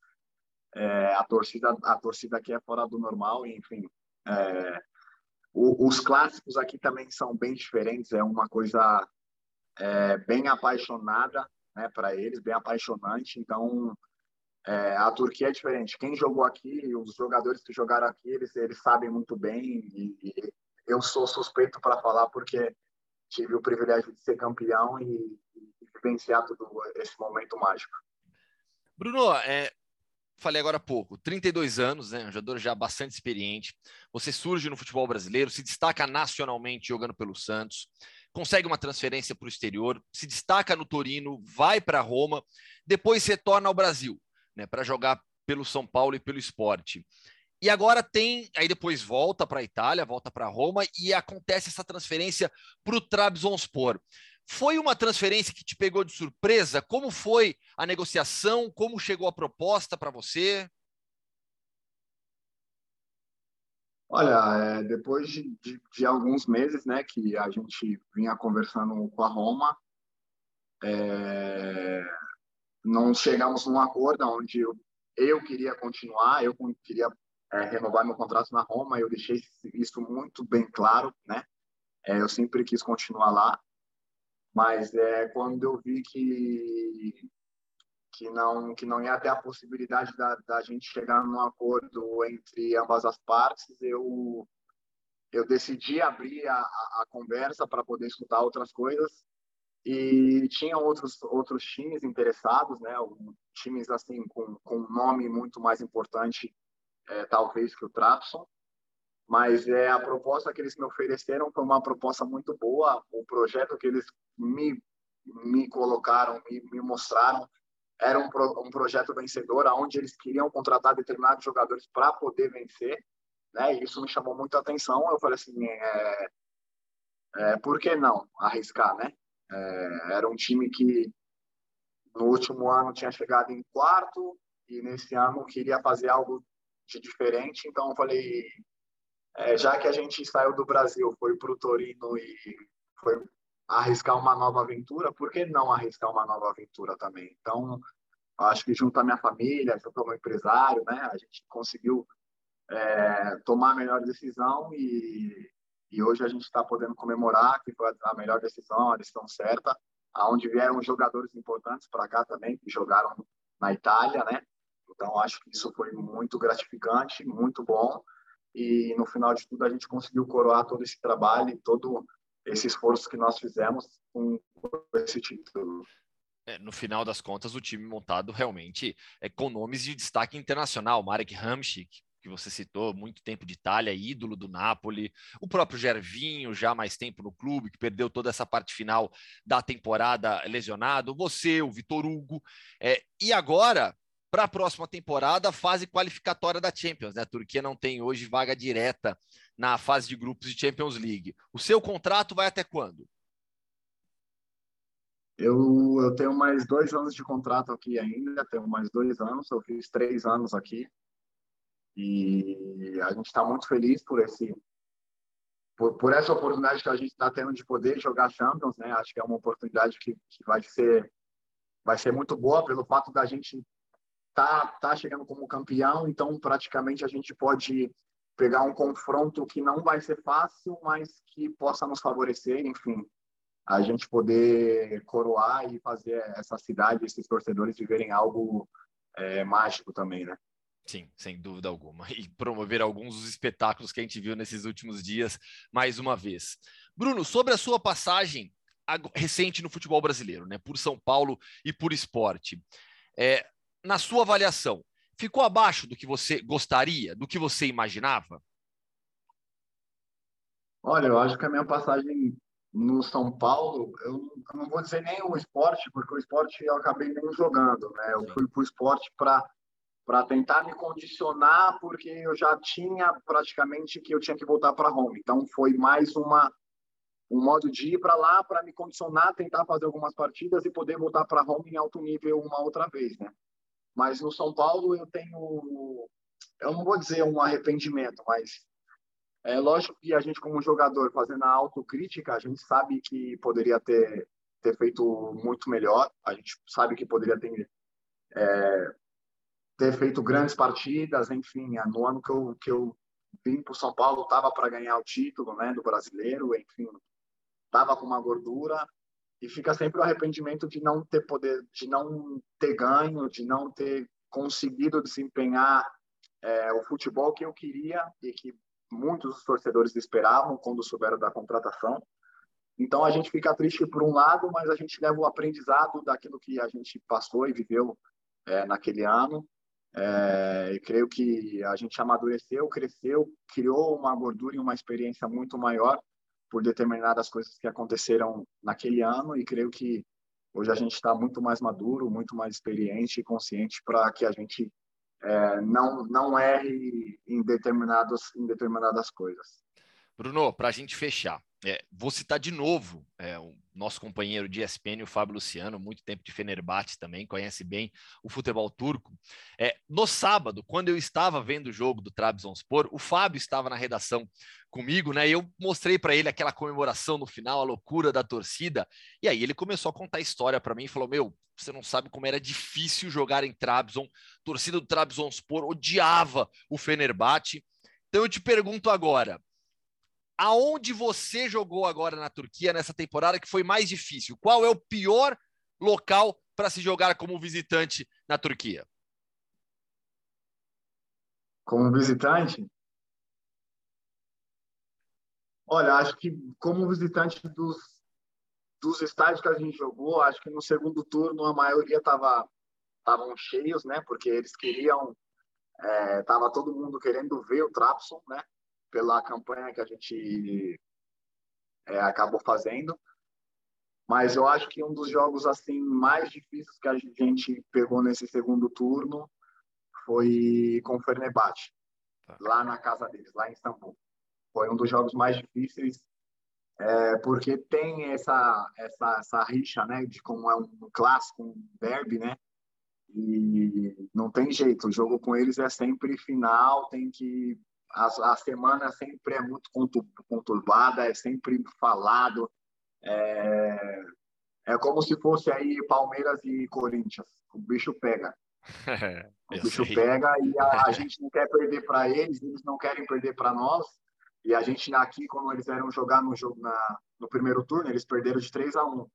é, a torcida a torcida aqui é fora do normal, enfim. É, o, os clássicos aqui também são bem diferentes, é uma coisa é, bem apaixonada né, para eles, bem apaixonante. Então, é, a Turquia é diferente. Quem jogou aqui, os jogadores que jogaram aqui, eles, eles sabem muito bem. E, e eu sou suspeito para falar porque tive o privilégio de ser campeão e, e vivenciar todo esse momento mágico. Bruno, é, falei agora há pouco, 32 anos, né, um jogador já bastante experiente. Você surge no futebol brasileiro, se destaca nacionalmente jogando pelo Santos, consegue uma transferência para o exterior, se destaca no Torino, vai para Roma, depois retorna ao Brasil, né, para jogar pelo São Paulo e pelo esporte. E agora tem, aí depois volta para a Itália, volta para Roma e acontece essa transferência para o Trabzonspor. Foi uma transferência que te pegou de surpresa? Como foi a negociação? Como chegou a proposta para você? Olha, é, depois de, de, de, alguns meses, né, que a gente vinha conversando com a Roma, é, não chegamos num acordo onde eu, eu queria continuar, eu queria é, renovar meu contrato na Roma, eu deixei isso muito bem claro, né? É, eu sempre quis continuar lá, mas é quando eu vi que que não que não ia ter a possibilidade da, da gente chegar num acordo entre ambas as partes, eu eu decidi abrir a, a conversa para poder escutar outras coisas e tinha outros outros times interessados, né? Times assim com com um nome muito mais importante, é, talvez que o Trapson. Mas é a proposta que eles me ofereceram foi uma proposta muito boa. O projeto que eles me me colocaram, me, me mostraram era um, pro, um projeto vencedor, aonde eles queriam contratar determinados jogadores para poder vencer, né? E isso me chamou muito a atenção. Eu falei assim, é, é, por que não arriscar, né? É, era um time que no último ano tinha chegado em quarto e nesse ano queria fazer algo de diferente. Então eu falei, é, já que a gente saiu do Brasil, foi para o Torino e foi arriscar uma nova aventura, por que não arriscar uma nova aventura também? Então, acho que junto à minha família, junto ao meu empresário, né, a gente conseguiu é, tomar a melhor decisão e, e hoje a gente está podendo comemorar que foi a melhor decisão, a decisão certa, aonde vieram jogadores importantes para cá também, que jogaram na Itália, né? Então, acho que isso foi muito gratificante, muito bom. E no final de tudo, a gente conseguiu coroar todo esse trabalho, todo esse esforço que nós fizemos com esse título. É, no final das contas, o time montado realmente é com nomes de destaque internacional. Marek Hamšík, que você citou, muito tempo de Itália, ídolo do Napoli. O próprio Gervinho, já mais tempo no clube, que perdeu toda essa parte final da temporada lesionado. Você, o Vitor Hugo. É, e agora, para a próxima temporada, fase qualificatória da Champions. Né? A Turquia não tem hoje vaga direta na fase de grupos de Champions League. O seu contrato vai até quando? Eu, eu tenho mais dois anos de contrato aqui ainda, tenho mais dois anos, eu fiz três anos aqui. E a gente está muito feliz por esse por, por essa oportunidade que a gente está tendo de poder jogar Champions, né? Acho que é uma oportunidade que, que vai ser vai ser muito boa pelo fato da gente tá tá chegando como campeão, então praticamente a gente pode pegar um confronto que não vai ser fácil, mas que possa nos favorecer, enfim, a gente poder coroar e fazer essa cidade, esses torcedores viverem algo é, mágico também, né? Sim, sem dúvida alguma. E promover alguns dos espetáculos que a gente viu nesses últimos dias, mais uma vez. Bruno, sobre a sua passagem recente no futebol brasileiro, né, por São Paulo e por esporte, é, na sua avaliação, ficou abaixo do que você gostaria, do que você imaginava? Olha, eu acho que a minha passagem no São Paulo, eu não vou dizer nem o esporte, porque o esporte eu acabei nem jogando, né? Eu fui para o esporte para para tentar me condicionar, porque eu já tinha praticamente que eu tinha que voltar para Roma. Então foi mais uma um modo de ir para lá para me condicionar, tentar fazer algumas partidas e poder voltar para Roma em alto nível uma outra vez, né? Mas no São Paulo eu tenho eu não vou dizer um arrependimento, mas é lógico que a gente, como jogador, fazendo a autocrítica, a gente sabe que poderia ter, ter feito muito melhor, a gente sabe que poderia ter, é, ter feito grandes partidas, enfim. No ano que eu, que eu vim para o São Paulo, estava para ganhar o título né, do brasileiro, enfim, estava com uma gordura. E fica sempre o arrependimento de não ter poder, de não ter ganho, de não ter conseguido desempenhar é, o futebol que eu queria e que muitos torcedores esperavam quando souberam da contratação. Então a gente fica triste por um lado, mas a gente leva o aprendizado daquilo que a gente passou e viveu é, naquele ano. É, e creio que a gente amadureceu, cresceu, criou uma gordura e uma experiência muito maior por determinadas coisas que aconteceram naquele ano. E creio que hoje a gente está muito mais maduro, muito mais experiente e consciente para que a gente é, não, não erre em, determinados, em determinadas coisas. Bruno, para a gente fechar, é, vou citar de novo é, o nosso companheiro de ESPN, o Fábio Luciano, muito tempo de Fenerbahçe também, conhece bem o futebol turco. É, no sábado, quando eu estava vendo o jogo do Trabzonspor, o Fábio estava na redação comigo, né? E eu mostrei para ele aquela comemoração no final, a loucura da torcida. E aí ele começou a contar a história para mim e falou: Meu, você não sabe como era difícil jogar em Trabzon. A torcida do Trabzonspor odiava o Fenerbahçe. Então eu te pergunto agora, aonde você jogou agora na Turquia nessa temporada que foi mais difícil? Qual é o pior local para se jogar como visitante na Turquia? Como visitante? Olha, acho que como visitante dos, dos estádios que a gente jogou, acho que no segundo turno a maioria estava estavam cheios, né? Porque eles queriam, é, tava todo mundo querendo ver o Trapson, né? Pela campanha que a gente é, acabou fazendo. Mas eu acho que um dos jogos assim mais difíceis que a gente pegou nesse segundo turno foi com o Fenerbahçe, tá. lá na casa deles, lá em Istambul. Foi um dos jogos mais difíceis é, porque tem essa, essa essa rixa, né, de como é um clássico, um derby, né? E não tem jeito, o jogo com eles é sempre final, tem que a, a semana sempre é muito conturbada, é sempre falado. É, é como se fosse aí Palmeiras e Corinthians. O bicho pega. o bicho sei. pega e a, a gente não quer perder para eles, eles não querem perder para nós. E a gente aqui, quando eles eram jogar no jogo na, no primeiro turno, eles perderam de 3 a 1.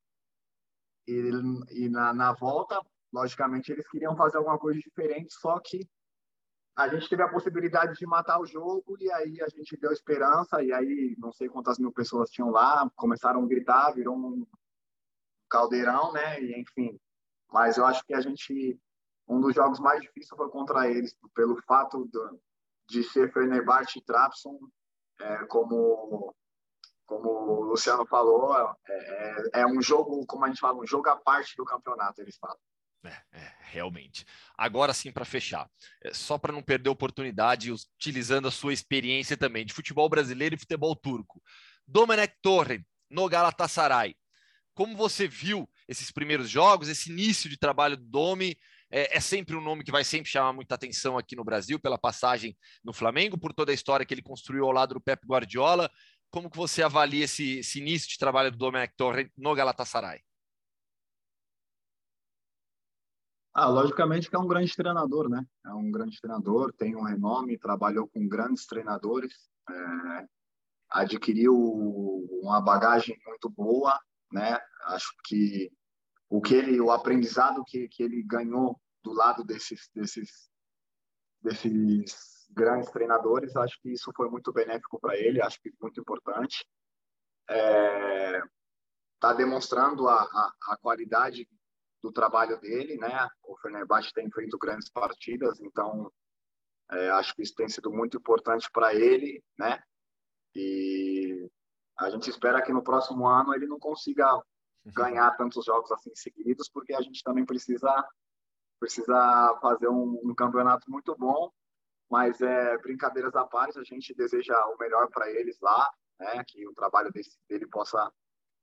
E, e na, na volta, logicamente, eles queriam fazer alguma coisa diferente, só que a gente teve a possibilidade de matar o jogo e aí a gente deu esperança e aí não sei quantas mil pessoas tinham lá, começaram a gritar, virou um caldeirão, né? E enfim, mas eu acho que a gente um dos jogos mais difíceis foi contra eles pelo fato de, de ser Fenerbahçe e Trabzon, é, como como o Luciano falou, é, é, é um jogo, como a gente fala, um jogo à parte do campeonato, eles falam. É, é, realmente. Agora sim, para fechar, é, só para não perder oportunidade, utilizando a sua experiência também de futebol brasileiro e futebol turco. Domenech Torre, no Galatasaray. Como você viu esses primeiros jogos, esse início de trabalho do Domi? É, é, sempre um nome que vai sempre chamar muita atenção aqui no Brasil, pela passagem no Flamengo, por toda a história que ele construiu ao lado do Pep Guardiola. Como que você avalia esse, esse início de trabalho do Domenech Torre no Galatasaray? Ah, logicamente que é um grande treinador, né? É um grande treinador, tem um renome, trabalhou com grandes treinadores, é, adquiriu uma bagagem muito boa, né? Acho que o que ele, o aprendizado que, que ele ganhou do lado desses desses desses grandes treinadores, acho que isso foi muito benéfico para ele, acho que muito importante. É, tá demonstrando a, a, a qualidade do trabalho dele, né? O Fenerbahçe tem feito grandes partidas, então é, acho que isso tem sido muito importante para ele, né? E a gente espera que no próximo ano ele não consiga ganhar tantos jogos assim seguidos, porque a gente também precisa precisa fazer um, um campeonato muito bom. Mas é brincadeiras à parte, a gente deseja o melhor para eles lá, né? Que o trabalho desse, dele possa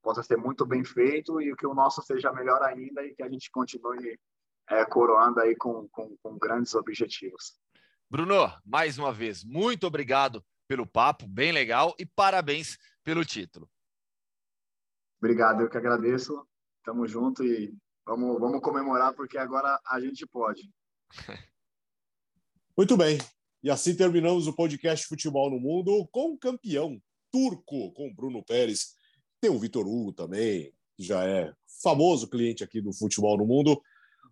possa ser muito bem feito e que o nosso seja melhor ainda e que a gente continue é, coroando aí com, com, com grandes objetivos. Bruno, mais uma vez, muito obrigado pelo papo, bem legal, e parabéns pelo título. Obrigado, eu que agradeço. Tamo junto e vamos, vamos comemorar porque agora a gente pode. Muito bem. E assim terminamos o podcast Futebol no Mundo com o campeão turco, com Bruno Pérez. Tem o Vitor Hugo também, que já é famoso cliente aqui do futebol no mundo,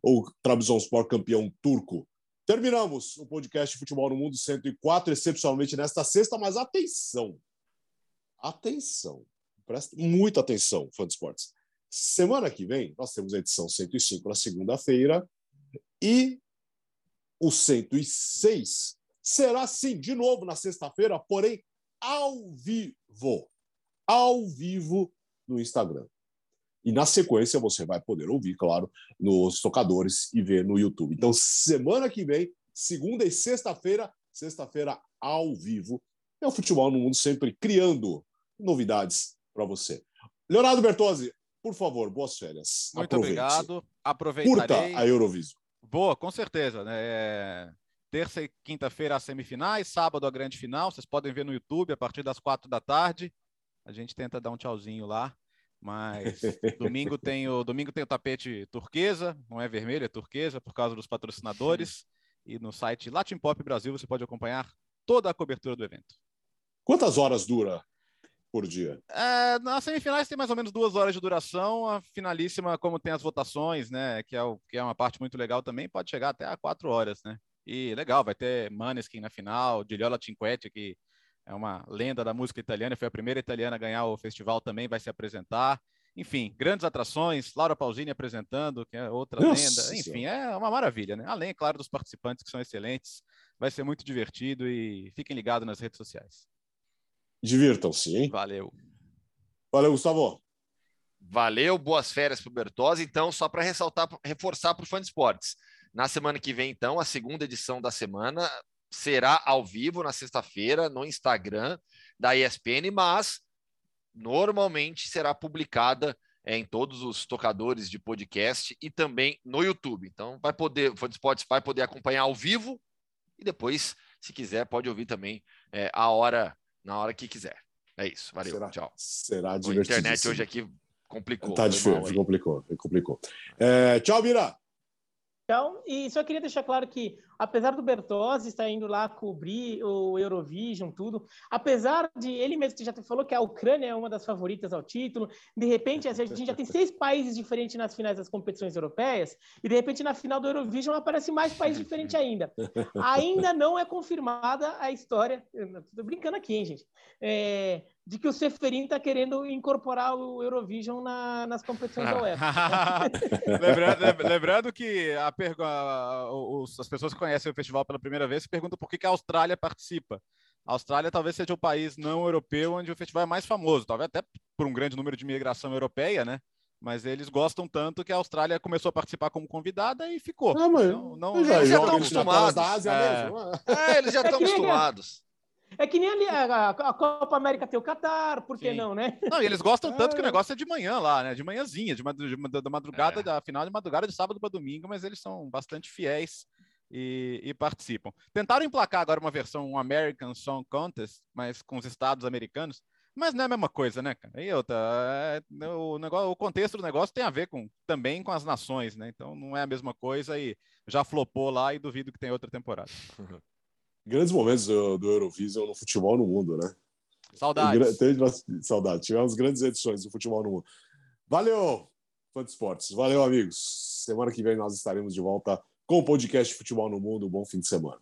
o Trabzonspor campeão turco. Terminamos o podcast Futebol no Mundo 104, excepcionalmente nesta sexta, mas atenção, atenção, presta muita atenção, fã de esportes. Semana que vem, nós temos a edição 105 na segunda-feira e o 106 será sim, de novo na sexta-feira, porém ao vivo ao vivo no Instagram. E na sequência você vai poder ouvir, claro, nos tocadores e ver no YouTube. Então, semana que vem, segunda e sexta-feira, sexta-feira ao vivo, é o futebol no mundo sempre criando novidades para você. Leonardo Bertozzi, por favor, boas férias. Muito Aproveite. obrigado. Aproveitarei. Curta a Eurovisão. Boa, com certeza. Né? É, terça e quinta-feira as semifinais, sábado a grande final. Vocês podem ver no YouTube a partir das quatro da tarde. A gente tenta dar um tchauzinho lá. Mas domingo tem o domingo tem o tapete turquesa, não é vermelho, é turquesa por causa dos patrocinadores. E no site Latin Pop Brasil você pode acompanhar toda a cobertura do evento. Quantas horas dura por dia? É, nas semifinais tem mais ou menos duas horas de duração. A finalíssima, como tem as votações, né, que é, o, que é uma parte muito legal também, pode chegar até a quatro horas, né? E legal, vai ter Maneskin na final, Diliola Cinquetti, que é uma lenda da música italiana, foi a primeira italiana a ganhar o festival também, vai se apresentar. Enfim, grandes atrações, Laura Pausini apresentando, que é outra Nossa lenda. Enfim, Senhora. é uma maravilha, né? Além, é claro, dos participantes que são excelentes. Vai ser muito divertido e fiquem ligados nas redes sociais. Divirtam-se, hein? Valeu. Valeu, Gustavo. Valeu, boas férias para o Bertozzi. Então, só para ressaltar, reforçar para o Fã de Esportes. Na semana que vem, então, a segunda edição da semana será ao vivo na sexta-feira no Instagram da ESPN, mas normalmente será publicada é, em todos os tocadores de podcast e também no YouTube. Então, vai poder, o Esportes vai poder acompanhar ao vivo e depois, se quiser, pode ouvir também é, a hora, na hora que quiser. É isso. Valeu. Será, Tchau. será A divertido. internet hoje aqui complicou. Tá difícil, complicou, complicou. É, tchau, Mira. Então, e só queria deixar claro que, apesar do Bertozzi estar indo lá cobrir o Eurovision, tudo, apesar de ele mesmo que já falou que a Ucrânia é uma das favoritas ao título, de repente a gente já tem seis países diferentes nas finais das competições europeias, e de repente na final do Eurovision aparece mais países diferentes ainda. Ainda não é confirmada a história, estou brincando aqui, hein, gente, é, de que o Seferin está querendo incorporar o Eurovision na- nas competições da UEFA. lembrando, lem- lembrando que a a- os- as pessoas que conhecem o festival pela primeira vez se perguntam por que, que a Austrália participa. A Austrália talvez seja o país não europeu onde o festival é mais famoso, talvez até por um grande número de imigração europeia, né? Mas eles gostam tanto que a Austrália começou a participar como convidada e ficou. Ah, mas Não- não- já eles já jogo estão acostumados. Ásia É. mesmo. ah. É, eles já É estão que nem- acostumados. É que nem ali a, a Copa América tem o Catar, por que Sim. não, né? Não, e eles gostam tanto que o É. negócio é de manhã lá, né? De manhãzinha, de, mad- de mad- da madrugada, É. da final de madrugada de sábado para domingo, mas eles são bastante fiéis e, e participam. Tentaram emplacar agora uma versão um American Song Contest, mas com os estados americanos, mas não é a mesma coisa, né, cara? E outra, é, o, negócio, o contexto do negócio tem a ver com também com as nações, né? Então não é a mesma coisa e já flopou lá e duvido que tenha outra temporada. Grandes momentos do, do Eurovision no futebol no mundo, né? Saudades. Teve saudade. Tivemos grandes edições do futebol no mundo. Valeu, fã de esportes. Valeu, amigos. Semana que vem nós estaremos de volta com o podcast Futebol no Mundo. Bom fim de semana.